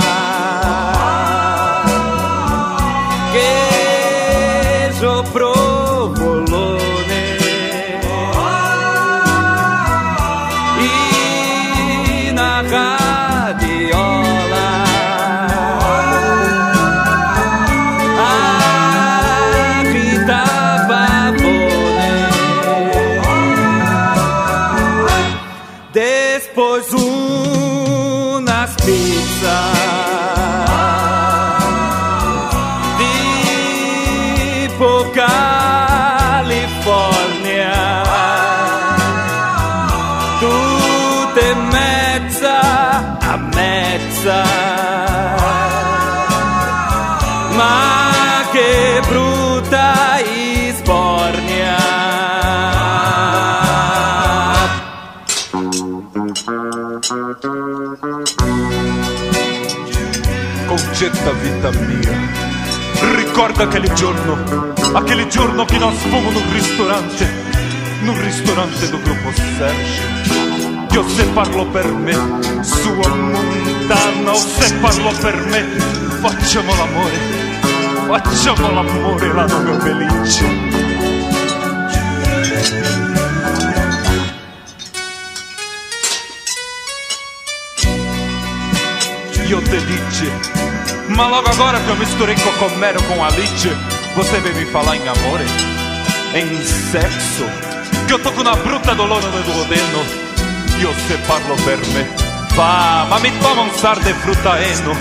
Concetta vita mia, ricorda aquele giorno, aquele giorno che nós fomos num ristorante, num ristorante do gruppo Sergio. Io se parlo per me, sua montana, o se parlo per me, facciamo l'amore, facciamo l'amore là no meu felice. Io te dice, ma logo agora que eu misturei cocomero com Alice, você vem me falar em amore, em sexo, que eu toco na bruta dolore do duodeno, io se parlo per me, va, ma mi toma un sar de frutaeno,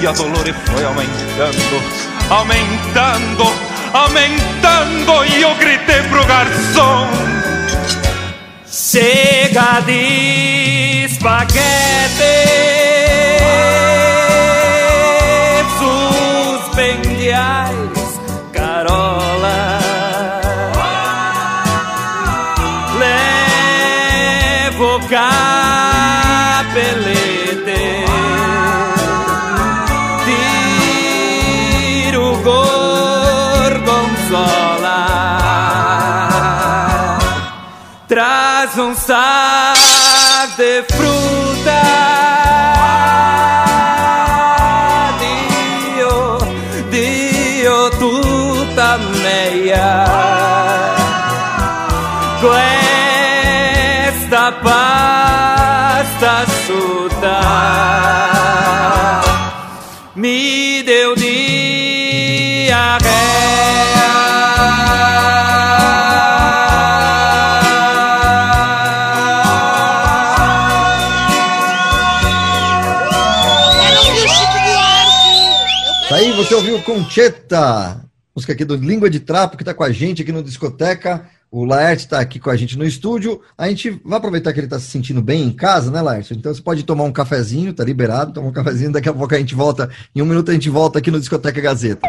e a dolore foi aumentando, aumentando, aumentando, e eu gritei pro garçom, Chega de espaguete ouviu Concheta, música aqui do Língua de Trapo, que tá com a gente aqui no Discoteca. O Laerte tá aqui com a gente no estúdio. A gente vai aproveitar que ele tá se sentindo bem em casa, né, Laerte? Então você pode tomar um cafezinho, tá liberado, tomar um cafezinho, daqui a pouco a gente volta. Em um minuto a gente volta aqui no Discoteca Gazeta.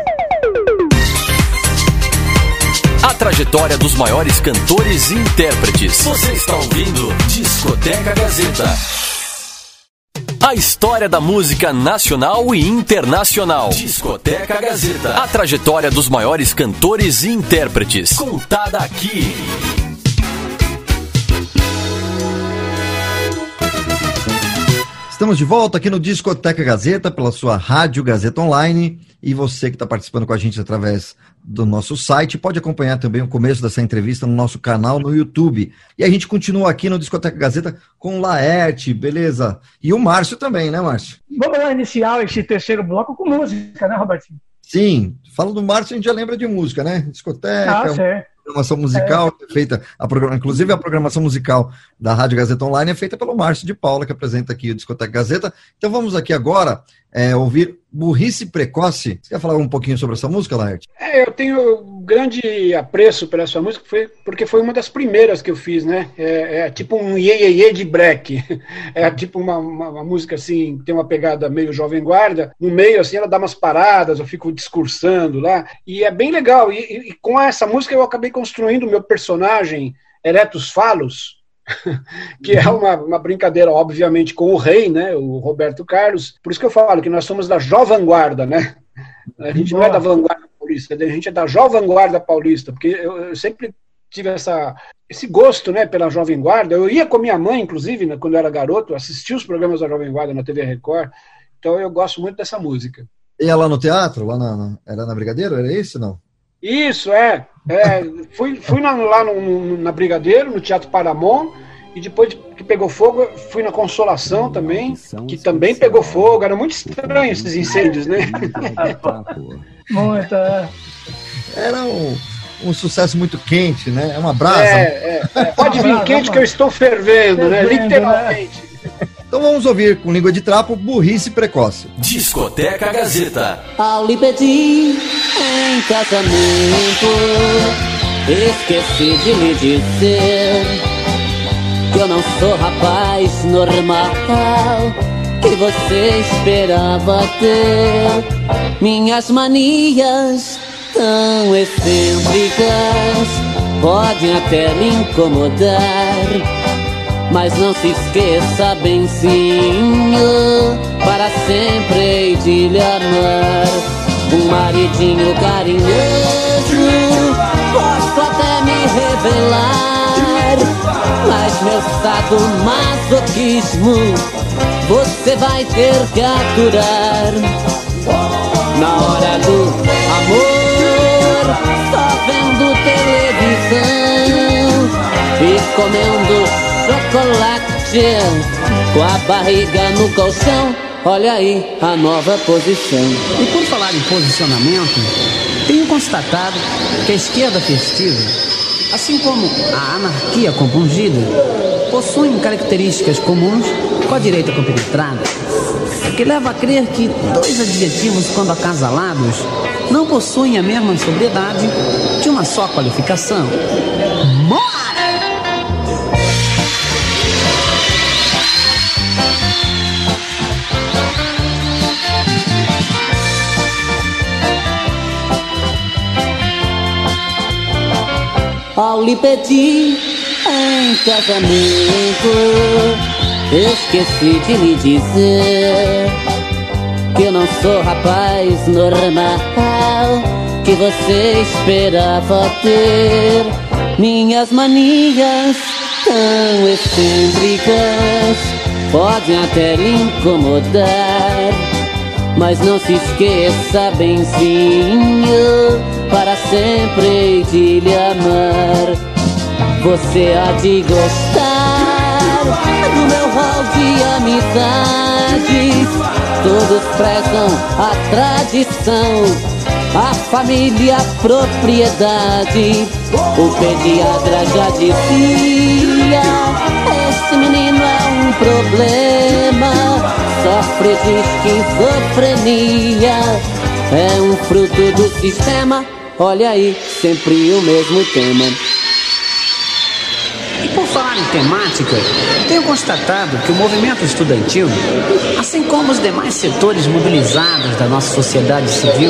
A trajetória dos maiores cantores e intérpretes. Você está ouvindo Discoteca Gazeta. A história da música nacional e internacional. Discoteca Gazeta. A trajetória dos maiores cantores e intérpretes. Contada aqui. Estamos de volta aqui no Discoteca Gazeta, pela sua Rádio Gazeta Online. E você que está participando com a gente através do nosso site, pode acompanhar também o começo dessa entrevista no nosso canal no YouTube. E a gente continua aqui no Discoteca Gazeta com o Laerte, beleza? E o Márcio também, né, Márcio? Vamos lá iniciar esse terceiro bloco com música, né, Robertinho? Sim, fala do Márcio, a gente já lembra de música, né? Discoteca, Ah, certo. programação musical é. feita, a programa, inclusive a programação musical da Rádio Gazeta Online é feita pelo Márcio de Paula, que apresenta aqui o Discoteca Gazeta. Então vamos aqui agora é, ouvir Burrice Precoce. Você quer falar um pouquinho sobre essa música, Laerte? É, eu tenho grande apreço por essa música, foi, porque foi uma das primeiras que eu fiz, né? É, é tipo um iê de break. É tipo uma, uma, uma, música assim, tem uma pegada meio jovem guarda. No meio, assim, ela dá umas paradas, eu fico discursando lá. E é bem legal. E, e, e com essa música eu acabei construindo o meu personagem, Eretus Falos, que é uma, uma, brincadeira, obviamente, com o rei, né, o Roberto Carlos. Por isso que eu falo que nós somos da Jovem Guarda, né? A gente não é da vanguarda paulista, a gente é da Jovem Guarda paulista, porque eu, eu sempre tive essa, esse gosto, né, pela Jovem Guarda. Eu ia com minha mãe, inclusive, né, quando eu era garoto, assistia os programas da Jovem Guarda na TV Record. Então eu gosto muito dessa música. E lá no teatro, lá na, na era na Brigadeiro, era isso, não? Isso, é. é fui fui na, lá no, no, na Brigadeiro, no Teatro Paramon, e depois que pegou fogo, fui na Consolação também, que também pegou fogo. Era muito estranho esses incêndios, né? Muito, é. Era um, um sucesso muito quente, né? É uma brasa. É, é, é. Pode vir quente que eu estou fervendo, né? Literalmente. Então vamos ouvir com língua de trapo Burrice Precoce. Discoteca Gazeta. Ao lhe pedir em casamento, esqueci de lhe dizer que eu não sou rapaz normal que você esperava ter. Minhas manias tão excêntricas podem até lhe incomodar. Mas não se esqueça, benzinho, para sempre hei de lhe amar. Um maridinho carinhoso, posso até me revelar. Mas meu sado masoquismo, você vai ter que aturar. Na hora do amor, só vendo televisão e comendo chocolate com a barriga no colchão. Olha aí a nova posição. E por falar em posicionamento, tenho constatado que a esquerda festiva, assim como a anarquia compungida, possuem características comuns com a direita compenetrada, que leva a crer que dois adjetivos, quando acasalados, não possuem a mesma sobriedade de uma só qualificação. Ao lhe pedir em casamento, esqueci de lhe dizer que eu não sou rapaz normal que você esperava ter. Minhas manias tão excêntricas podem até lhe incomodar, mas não se esqueça, benzinho para sempre de lhe amar. Você há de gostar do meu rol de amizades. Todos prezam a tradição, a família, a propriedade. O pediatra já dizia: Esse menino é um problema, sofre de esquizofrenia. É um fruto do sistema Olha aí, sempre o mesmo tema. E por falar em temática, tenho constatado que o movimento estudantil, assim como os demais setores mobilizados da nossa sociedade civil,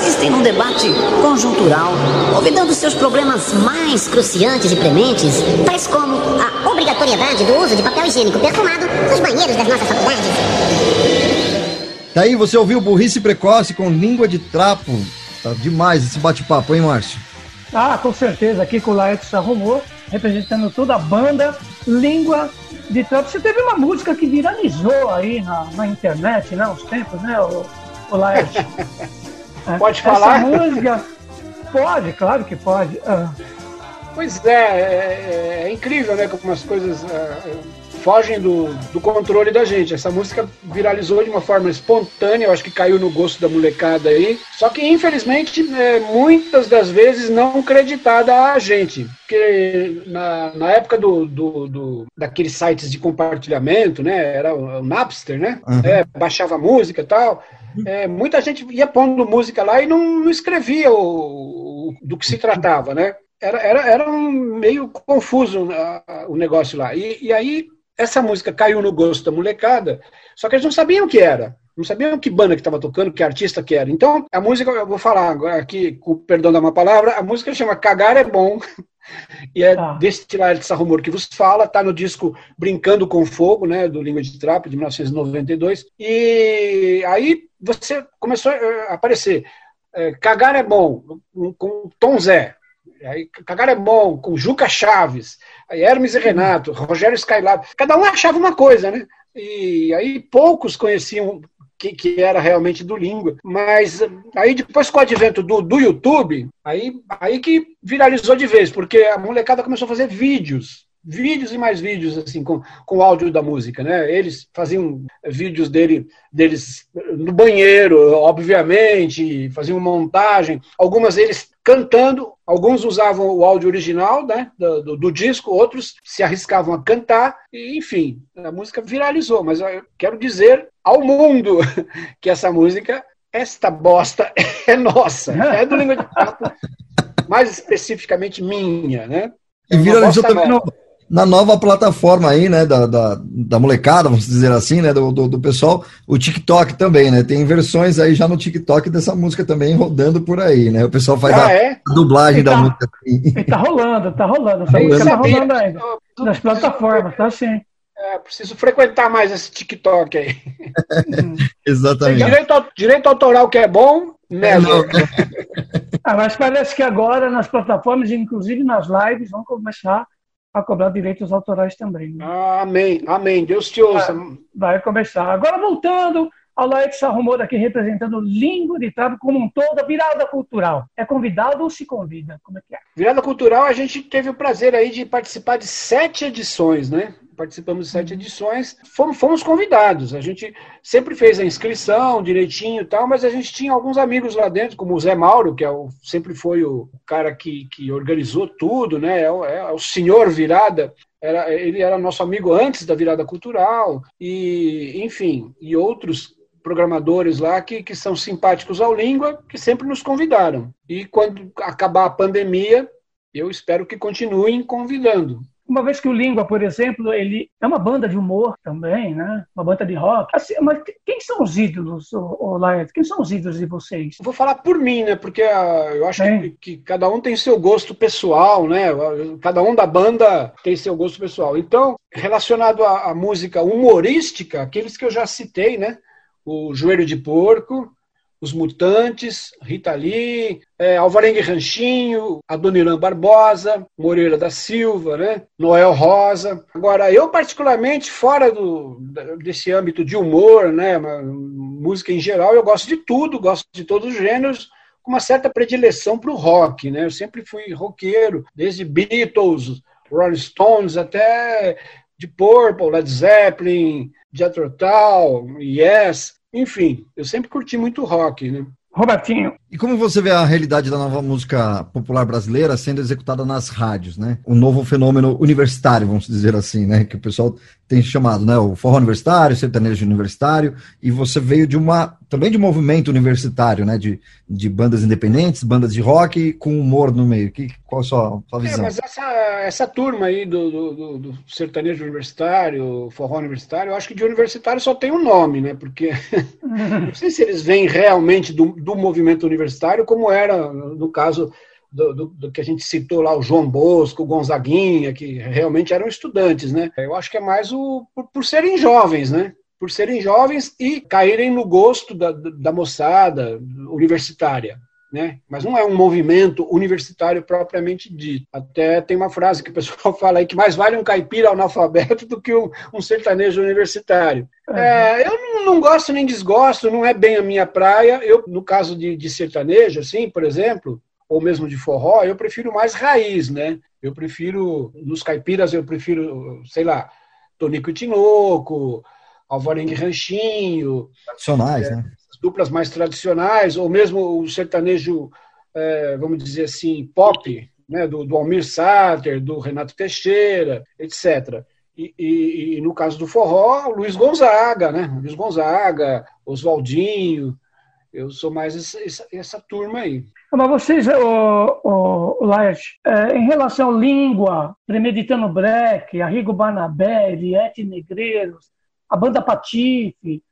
existem num debate conjuntural, olvidando seus problemas mais cruciantes e prementes, tais como a obrigatoriedade do uso de papel higiênico perfumado nos banheiros das nossas faculdades. Daí você ouviu burrice precoce com língua de trapo Tá demais esse bate-papo, hein, Márcio? Ah, com certeza. Aqui com o Laerte arrumou, representando toda a banda, língua de trapo. Você teve uma música que viralizou aí na, na internet, né? Uns tempos, né, o, o Laerte? pode falar? Essa música. Pode, claro que pode. Ah. Pois é, é, é, incrível, né? Como as coisas. É, fogem do, do controle da gente. Essa música viralizou de uma forma espontânea, eu acho que caiu no gosto da molecada aí. Só que, infelizmente, é, muitas das vezes não creditada a gente. Porque na, na época do, do, do, daqueles sites de compartilhamento, né? Era o, o Napster, né? Uhum. É, baixava música e tal. É, muita gente ia pondo música lá e não, não escrevia o, o, do que se tratava, né? Era, era, era um meio confuso uh, o negócio lá. E, e aí essa música caiu no gosto da molecada, só que eles não sabiam o que era. Não sabiam que banda que estava tocando, que artista que era. Então, a música, eu vou falar agora aqui, com perdão da uma palavra, a música chama Cagar é Bom. E é ah. desse esse rumor que vos fala, tá no disco Brincando com Fogo, né, do Língua de Trapo, de 1992. E aí você começou a aparecer. É, cagar é bom, com Tom Zé. Aí, cagar é bom, com Juca Chaves. Hermes e Renato, Rogério Skylab, cada um achava uma coisa, né? E aí poucos conheciam que, que era realmente do língua. Mas aí depois com o advento do, do YouTube, aí, aí que viralizou de vez, porque a molecada começou a fazer vídeos vídeos e mais vídeos assim com, com o áudio da música, né? Eles faziam vídeos dele deles no banheiro, obviamente, faziam montagem, algumas deles cantando, alguns usavam o áudio original, né, do, do, do disco, outros se arriscavam a cantar, e, enfim, a música viralizou, mas eu quero dizer ao mundo que essa música esta bosta é nossa, é do Língua de Papo, mais especificamente minha, né? É e viralizou também no, na nova plataforma aí, né, da, da, da, molecada, vamos dizer assim, né, do, do, do, pessoal, o TikTok também, né, tem versões aí já no TikTok dessa música também rodando por aí, né, o pessoal faz ah, a, é? a, dublagem da tá, música. E tá rolando, tá rolando, essa música tá rolando ainda, nas plataformas, tá sim. É, preciso frequentar mais esse TikTok aí. Exatamente. Direito, direito autoral que é bom, né? ah, mas parece que agora nas plataformas, inclusive nas lives, vão começar a cobrar direitos autorais também. Né? amém, amém. Deus te ouça. Vai, vai começar. Agora voltando ao Laex Arrumou aqui representando língua de trave como um todo, a virada cultural. É convidado ou se convida? Como é que é? Virada cultural, a gente teve o prazer aí de participar de sete edições, né? Participamos de sete edições, fomos, fomos convidados. A gente sempre fez a inscrição direitinho e tal, mas a gente tinha alguns amigos lá dentro, como o Zé Mauro, que é o, sempre foi o cara que, que organizou tudo, né? É o, é o senhor virada. Era, ele era nosso amigo antes da virada cultural, e enfim, e outros programadores lá que, que são simpáticos ao língua, que sempre nos convidaram. E quando acabar a pandemia, eu espero que continuem convidando. Uma vez que o Língua, por exemplo, ele é uma banda de humor também, né? Uma banda de rock. Assim, mas quem são os ídolos, o Quem são os ídolos de vocês? vou falar por mim, né? Porque uh, eu acho que, que, cada um tem seu gosto pessoal, né? Cada um da banda tem seu gosto pessoal. Então, relacionado à, à música humorística, aqueles que eu já citei, né? o Joelho de Porco, Os Mutantes, Rita Lee, é, Alvarengue Ranchinho, Adoniran Barbosa, Moreira da Silva, né? Noel Rosa. Agora, eu particularmente, fora do, desse âmbito de humor, né? música em geral, eu gosto de tudo, gosto de todos os gêneros, com uma certa predileção para o rock, né? Eu sempre fui roqueiro, desde Beatles, Rolling Stones, até de Purple, Led Zeppelin, Jethro Tull, Yes, enfim, eu sempre curti muito rock, né? Robertinho. E como você vê a realidade da nova música popular brasileira sendo executada nas rádios, né? O novo fenômeno universitário, vamos dizer assim, né? Que o pessoal tem chamado, né? O forró universitário, sertanejo universitário, e você veio de uma, também de um movimento universitário, né? De, de bandas independentes, bandas de rock com humor no meio. Que, qual a sua, sua é, visão? É, mas essa, essa turma aí do, do, do, sertanejo universitário, forró universitário, eu acho que de universitário só tem um nome, né? Porque não sei se eles vêm realmente do, do movimento universitário, como era no caso do, do, do, que a gente citou lá, o João Bosco, o Gonzaguinha, que realmente eram estudantes, né? Eu acho que é mais o por, por serem jovens, né? Por serem jovens e caírem no gosto da, da moçada universitária. Né? Mas não é um movimento universitário propriamente dito. Até tem uma frase que o pessoal fala aí que mais vale um caipira analfabeto do que um, um sertanejo universitário. Uhum. É, eu não, não, gosto nem desgosto, não é bem a minha praia. Eu, no caso de, de sertanejo, assim, por exemplo, ou mesmo de forró, eu prefiro mais raiz, né? Eu prefiro, nos caipiras, eu prefiro, sei lá, Tonico e Tinoco, Alvarengue Ranchinho. Tradicionais, é, né? Duplas mais tradicionais, ou mesmo o sertanejo, é, vamos dizer assim, pop, né, do, do Almir Sater, do Renato Teixeira, etc. E, e, e, no caso do forró, Luiz Gonzaga, né? Luiz Gonzaga, Oswaldinho, eu sou mais essa, essa, essa turma aí. Mas vocês, o, o, o é, em relação à língua, Premeditando Breck, Arrigo Barnabé, Eliette Negreiros, a banda Patife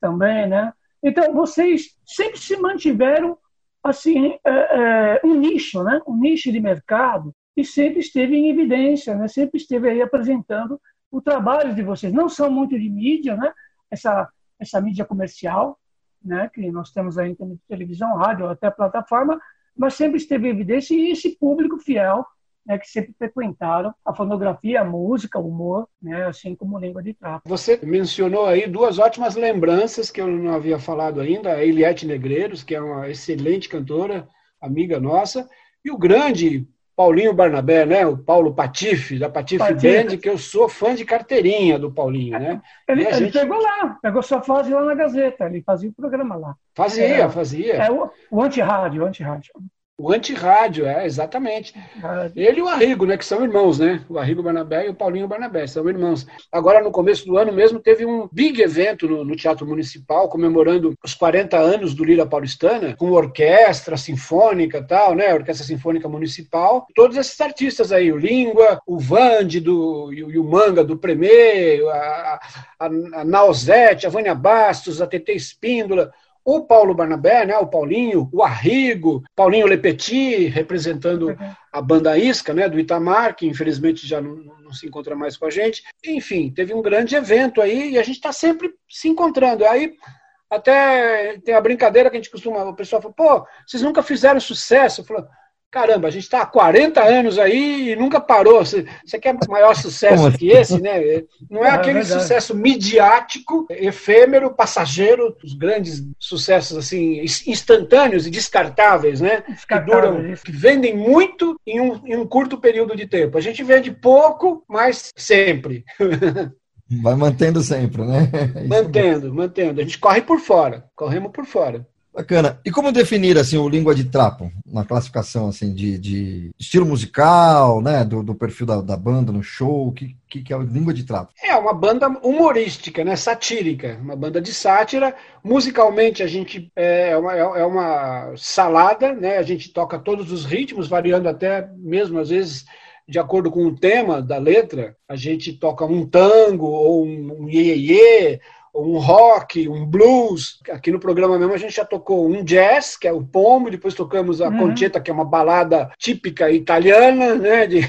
também, né? Então, vocês sempre se mantiveram assim é, é, um nicho, né? um nicho de mercado, e sempre esteve em evidência, né? sempre esteve aí apresentando o trabalho de vocês. Não são muito de mídia, né? essa, essa mídia comercial, né? que nós temos aí em televisão, rádio, até plataforma, mas sempre esteve em evidência e esse público fiel né, que sempre frequentaram a fonografia, a música, o humor, né, assim como língua de trapo. Você mencionou aí duas ótimas lembranças que eu não havia falado ainda, a Eliette Negreiros, que é uma excelente cantora, amiga nossa, e o grande Paulinho Barnabé, né? O Paulo Patife, da Patife, Patife. Band, que eu sou fã de carteirinha do Paulinho, né? Ele, gente... ele, pegou lá, pegou sua fase lá na Gazeta, ele fazia o programa lá. Fazia, é, fazia. É o, o anti-rádio, o anti-rádio. O antirrádio, é, exatamente. Ele e o Arrigo, né, que são irmãos, né? O Arrigo Barnabé e o Paulinho Barnabé, são irmãos. Agora, no começo do ano mesmo, teve um big evento no, no Teatro Municipal, comemorando os 40 anos do Lira Paulistana, com orquestra sinfônica tal, né? Orquestra Sinfônica Municipal. Todos esses artistas aí, o Língua, o Vande do, e, o Manga do Premê, a, a, a Nausete, a Vânia Bastos, a TT Espíndola, o Paulo Barnabé, né, o Paulinho, o Arrigo, Paulinho Lepetit, representando uhum. a banda Isca, né, do Itamar, que infelizmente já não, não, se encontra mais com a gente. Enfim, teve um grande evento aí e a gente está sempre se encontrando. Aí até tem a brincadeira que a gente costuma, o pessoal fala, pô, vocês nunca fizeram sucesso. Eu falo, caramba, a gente está há 40 anos aí e nunca parou. Você, você quer maior sucesso que assim? esse, né? Não é, é aquele verdade. sucesso midiático, efêmero, passageiro, os grandes sucessos assim instantâneos e descartáveis, né? Que duram, que vendem muito em um, em um curto período de tempo. A gente vende pouco, mas sempre. Vai mantendo sempre, né? mantendo, mantendo. A gente corre por fora, corremos por fora. Bacana. E como definir assim o língua de trapo na classificação assim de, de estilo musical, né, do, do perfil da, da, banda no show, o que, que, que é o língua de trapo? É uma banda humorística, né, satírica, uma banda de sátira. Musicalmente a gente é uma, é uma salada, né? A gente toca todos os ritmos, variando até mesmo às vezes de acordo com o tema da letra, a gente toca um tango ou um iê, iê um rock, um blues. Aqui no programa mesmo a gente já tocou um jazz, que é o pombo, depois tocamos a uhum. conchetta, que é uma balada típica italiana, né, de,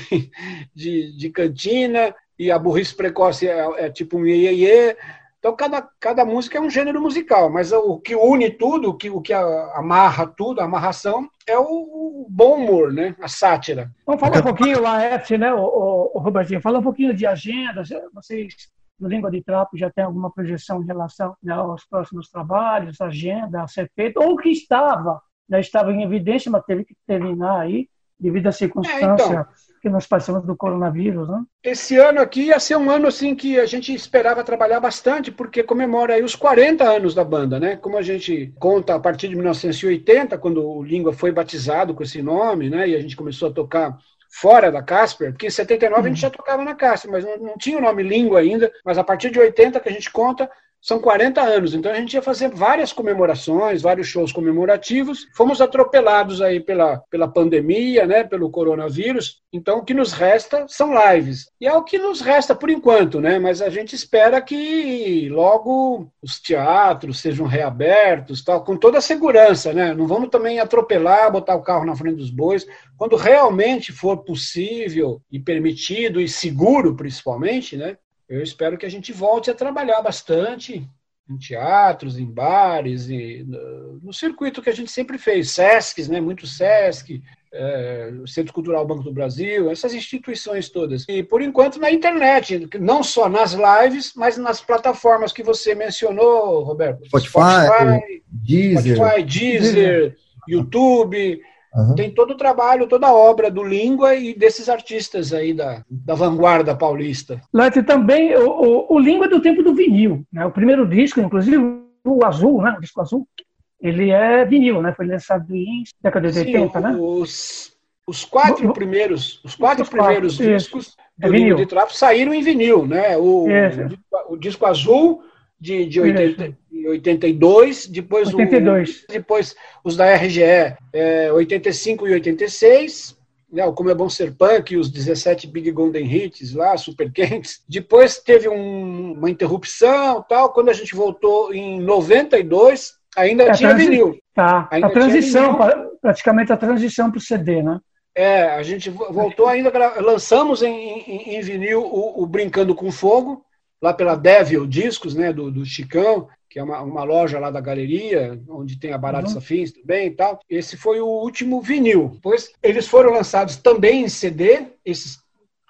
de, de cantina, e a burrice precoce é, é tipo um iê, iê. Então, cada, cada música é um gênero musical, mas o que une tudo, o que, o que amarra tudo, a amarração, é o, o bom humor, né? a sátira. Vamos falar um pouquinho, Laerte, né, o, o, o Robertinho, fala um pouquinho de agenda. Vocês no Língua de Trapo já tem alguma projeção em relação né, aos próximos trabalhos, agenda a ser feita, ou que estava, né, estava em evidência, mas teve que terminar aí, devido à circunstância é, então, que nós passamos do coronavírus. Né? Esse ano aqui ia ser um ano assim que a gente esperava trabalhar bastante, porque comemora aí os 40 anos da banda, né? Como a gente conta a partir de 1980, quando o Língua foi batizado com esse nome, né? E a gente começou a tocar fora da Casper, porque em 79 a gente já tocava na Casper, mas não, não tinha o nome língua ainda, mas a partir de 80 que a gente conta, são 40 anos, então a gente ia fazer várias comemorações, vários shows comemorativos. Fomos atropelados aí pela, pela pandemia, né, pelo coronavírus. Então o que nos resta são lives. E é o que nos resta por enquanto, né? Mas a gente espera que logo os teatros sejam reabertos, tal, com toda a segurança, né? Não vamos também atropelar, botar o carro na frente dos bois. Quando realmente for possível e permitido e seguro, principalmente, né? Eu espero que a gente volte a trabalhar bastante em teatros, em bares, e no circuito que a gente sempre fez, SESCs, né, muito SESC, é, Centro Cultural Banco do Brasil, essas instituições todas. E, por enquanto, na internet, não só nas lives, mas nas plataformas que você mencionou, Roberto. Spotify, Spotify Deezer, Spotify, Deezer YouTube, Uhum. Tem todo o trabalho, toda a obra do Língua e desses artistas aí da, da vanguarda paulista. Lete, também o, o, o Língua é do tempo do vinil. Né? O primeiro disco, inclusive o azul, né? o disco azul, ele é vinil, né? foi lançado em década de Sim, 80, né? Os, os quatro primeiros, os quatro os primeiros quatro, discos isso. do é Língua de Trapo saíram em vinil. Né? O, o, o disco azul de, de 80, 82, depois, 82. O, depois os da RGE é, 85 e 86, né, o Como é Bom Ser Punk, os 17 Big Golden Hits lá, super quentes. Depois teve um, uma interrupção tal, quando a gente voltou em 92, ainda é, tinha vinil. Tá, ainda a transição, praticamente a transição para o CD, né? É, a gente voltou ainda, lançamos em, em, em vinil o, o Brincando com Fogo, lá pela Devil Discos, né, do, do Chicão, que é uma, uma loja lá da galeria, onde tem a Baratos uhum. Afins também e tal. Esse foi o último vinil. Depois eles foram lançados também em CD, esses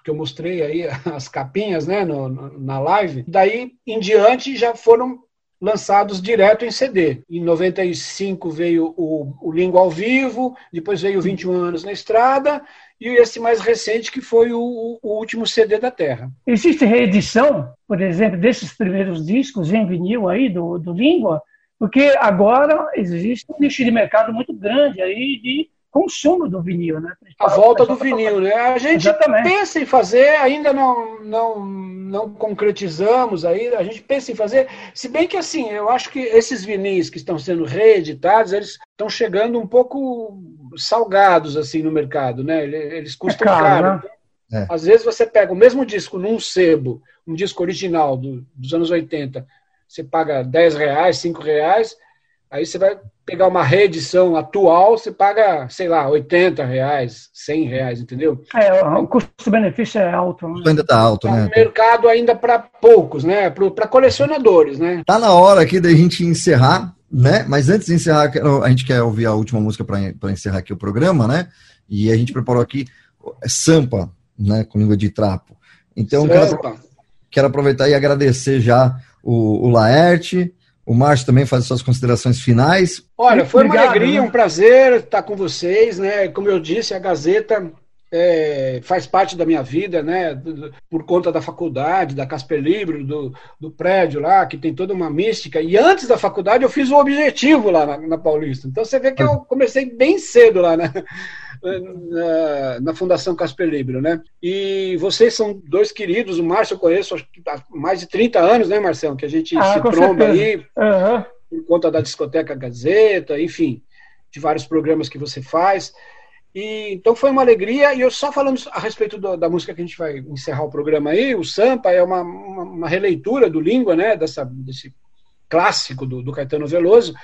que eu mostrei aí, as capinhas, né, no, na live. Daí em diante já foram lançados direto em CD. Em 95 veio o, o Língua ao Vivo, depois veio 21 anos na estrada, e esse mais recente que foi o, o, último CD da Terra. Existe reedição, por exemplo, desses primeiros discos em vinil aí do, do Língua, porque agora existe um nicho de mercado muito grande aí de consumo do vinil, né? A volta do vinil, né? A gente Exatamente. pensa em fazer, ainda não, não, não concretizamos aí, a gente pensa em fazer, se bem que assim, eu acho que esses vinis que estão sendo reeditados, eles estão chegando um pouco salgados assim no mercado, né? Eles custam é caro. caro. Né? É. Às vezes você pega o mesmo disco num sebo, um disco original do, dos anos 80, você paga 10 reais, 5 reais, aí você vai pegar uma reedição atual, você paga, sei lá, 80 reais, 100 reais, entendeu? É, o custo-benefício é alto. Né? Ainda está alto, é né? Mercado ainda para poucos, né? Para colecionadores, né? Tá na hora aqui da gente encerrar, né? Mas antes de encerrar, a gente quer ouvir a última música para encerrar aqui o programa, né? E a gente preparou aqui é Sampa, né? Com língua de trapo. Então, quero, quero aproveitar e agradecer já o, o Laerte, o Márcio também faz suas considerações finais. Olha, foi Obrigado, uma alegria, né? um prazer estar com vocês, né? Como eu disse, a Gazeta é, faz parte da minha vida, né? Por conta da faculdade, da Casper Libro, do, do prédio lá, que tem toda uma mística. E antes da faculdade eu fiz o objetivo lá na, na Paulista. Então você vê que eu comecei bem cedo lá, né? Na, na, Fundação Casper Libro, né? E vocês são dois queridos, o Márcio eu conheço há mais de 30 anos, né, Marcelo? Que a gente ah, se tromba aí uhum. por conta da discoteca Gazeta, enfim, de vários programas que você faz. E, então foi uma alegria, e eu só falando a respeito do, da música que a gente vai encerrar o programa aí, o Sampa é uma, uma, uma releitura do Língua, né, dessa, desse clássico do, do Caetano Veloso,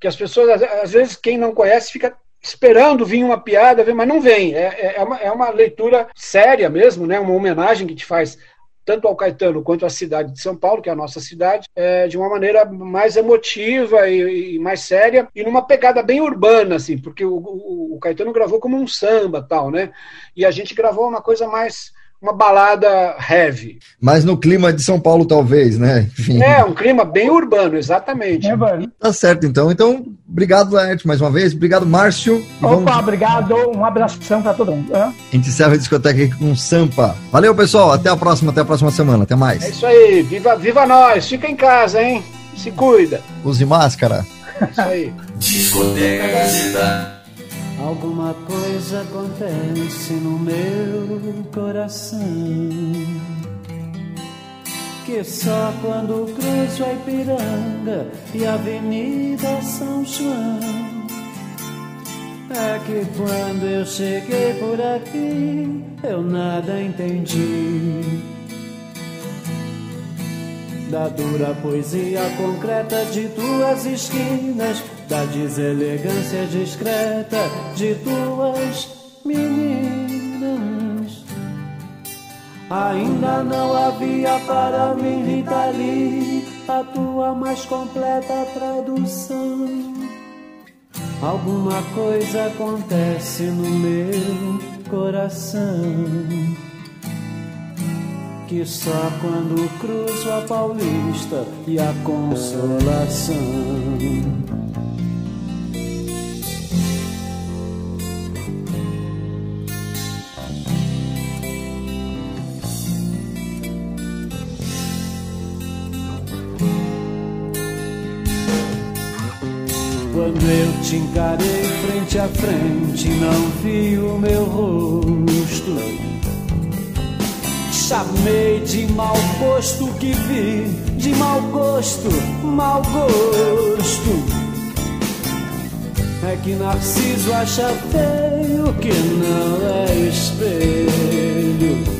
que as pessoas, às vezes, quem não conhece, fica esperando vir uma piada, mas não vem. É, é, é, uma, é uma leitura séria mesmo, né? uma homenagem que te faz tanto ao Caetano quanto à cidade de São Paulo, que é a nossa cidade, é, de uma maneira mais emotiva e, e, mais séria e numa pegada bem urbana, assim, porque o, o, o Caetano gravou como um samba tal, né? E a gente gravou uma coisa mais uma balada heavy. Mas no clima de São Paulo, talvez, né? Enfim. É, um clima bem urbano, exatamente. É, tá certo, então. Então, obrigado, Laerte, mais uma vez. Obrigado, Márcio. Opa, vamos... obrigado. Um abração para todo mundo. É? A gente encerra a discoteca aqui com Sampa. Valeu, pessoal. Até a próxima, até a próxima semana. Até mais. É isso aí. Viva, viva nós. Fica em casa, hein? Se cuida. Use máscara. É isso aí. Discoteca Gazeta. Alguma coisa acontece no meu coração Que só quando cruzo a Ipiranga e a Avenida São João É que quando eu cheguei por aqui eu nada entendi. Da dura poesia concreta de tuas esquinas da deselegância discreta de tuas meninas. Ainda não havia para mim, Rita a tua mais completa tradução. Alguma coisa acontece no meu coração que só quando cruzo a Paulista e a Consolação. Quando eu te encarei frente a frente, não vi o meu rosto. Chamei de mau gosto que vi, de mau gosto, mau gosto. É que Narciso acha feio que não é espelho.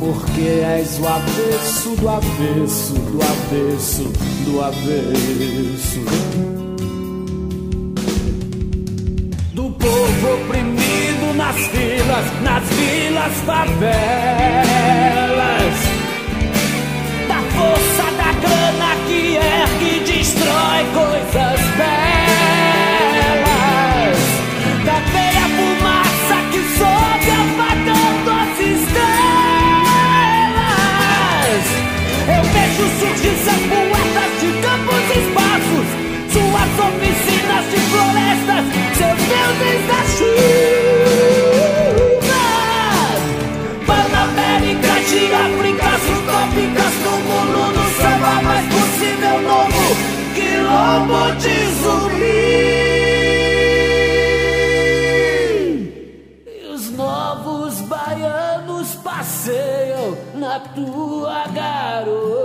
porque és o avesso do avesso, do avesso, do avesso. Do povo oprimido nas filas, nas vilas, favelas. Da força da grana que ergue e destrói coisas quilombo de zumbi. E os novos baianos passeiam na tua garoa.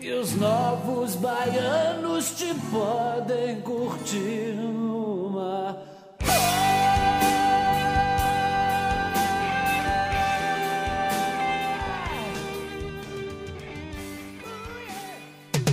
E os novos baianos te podem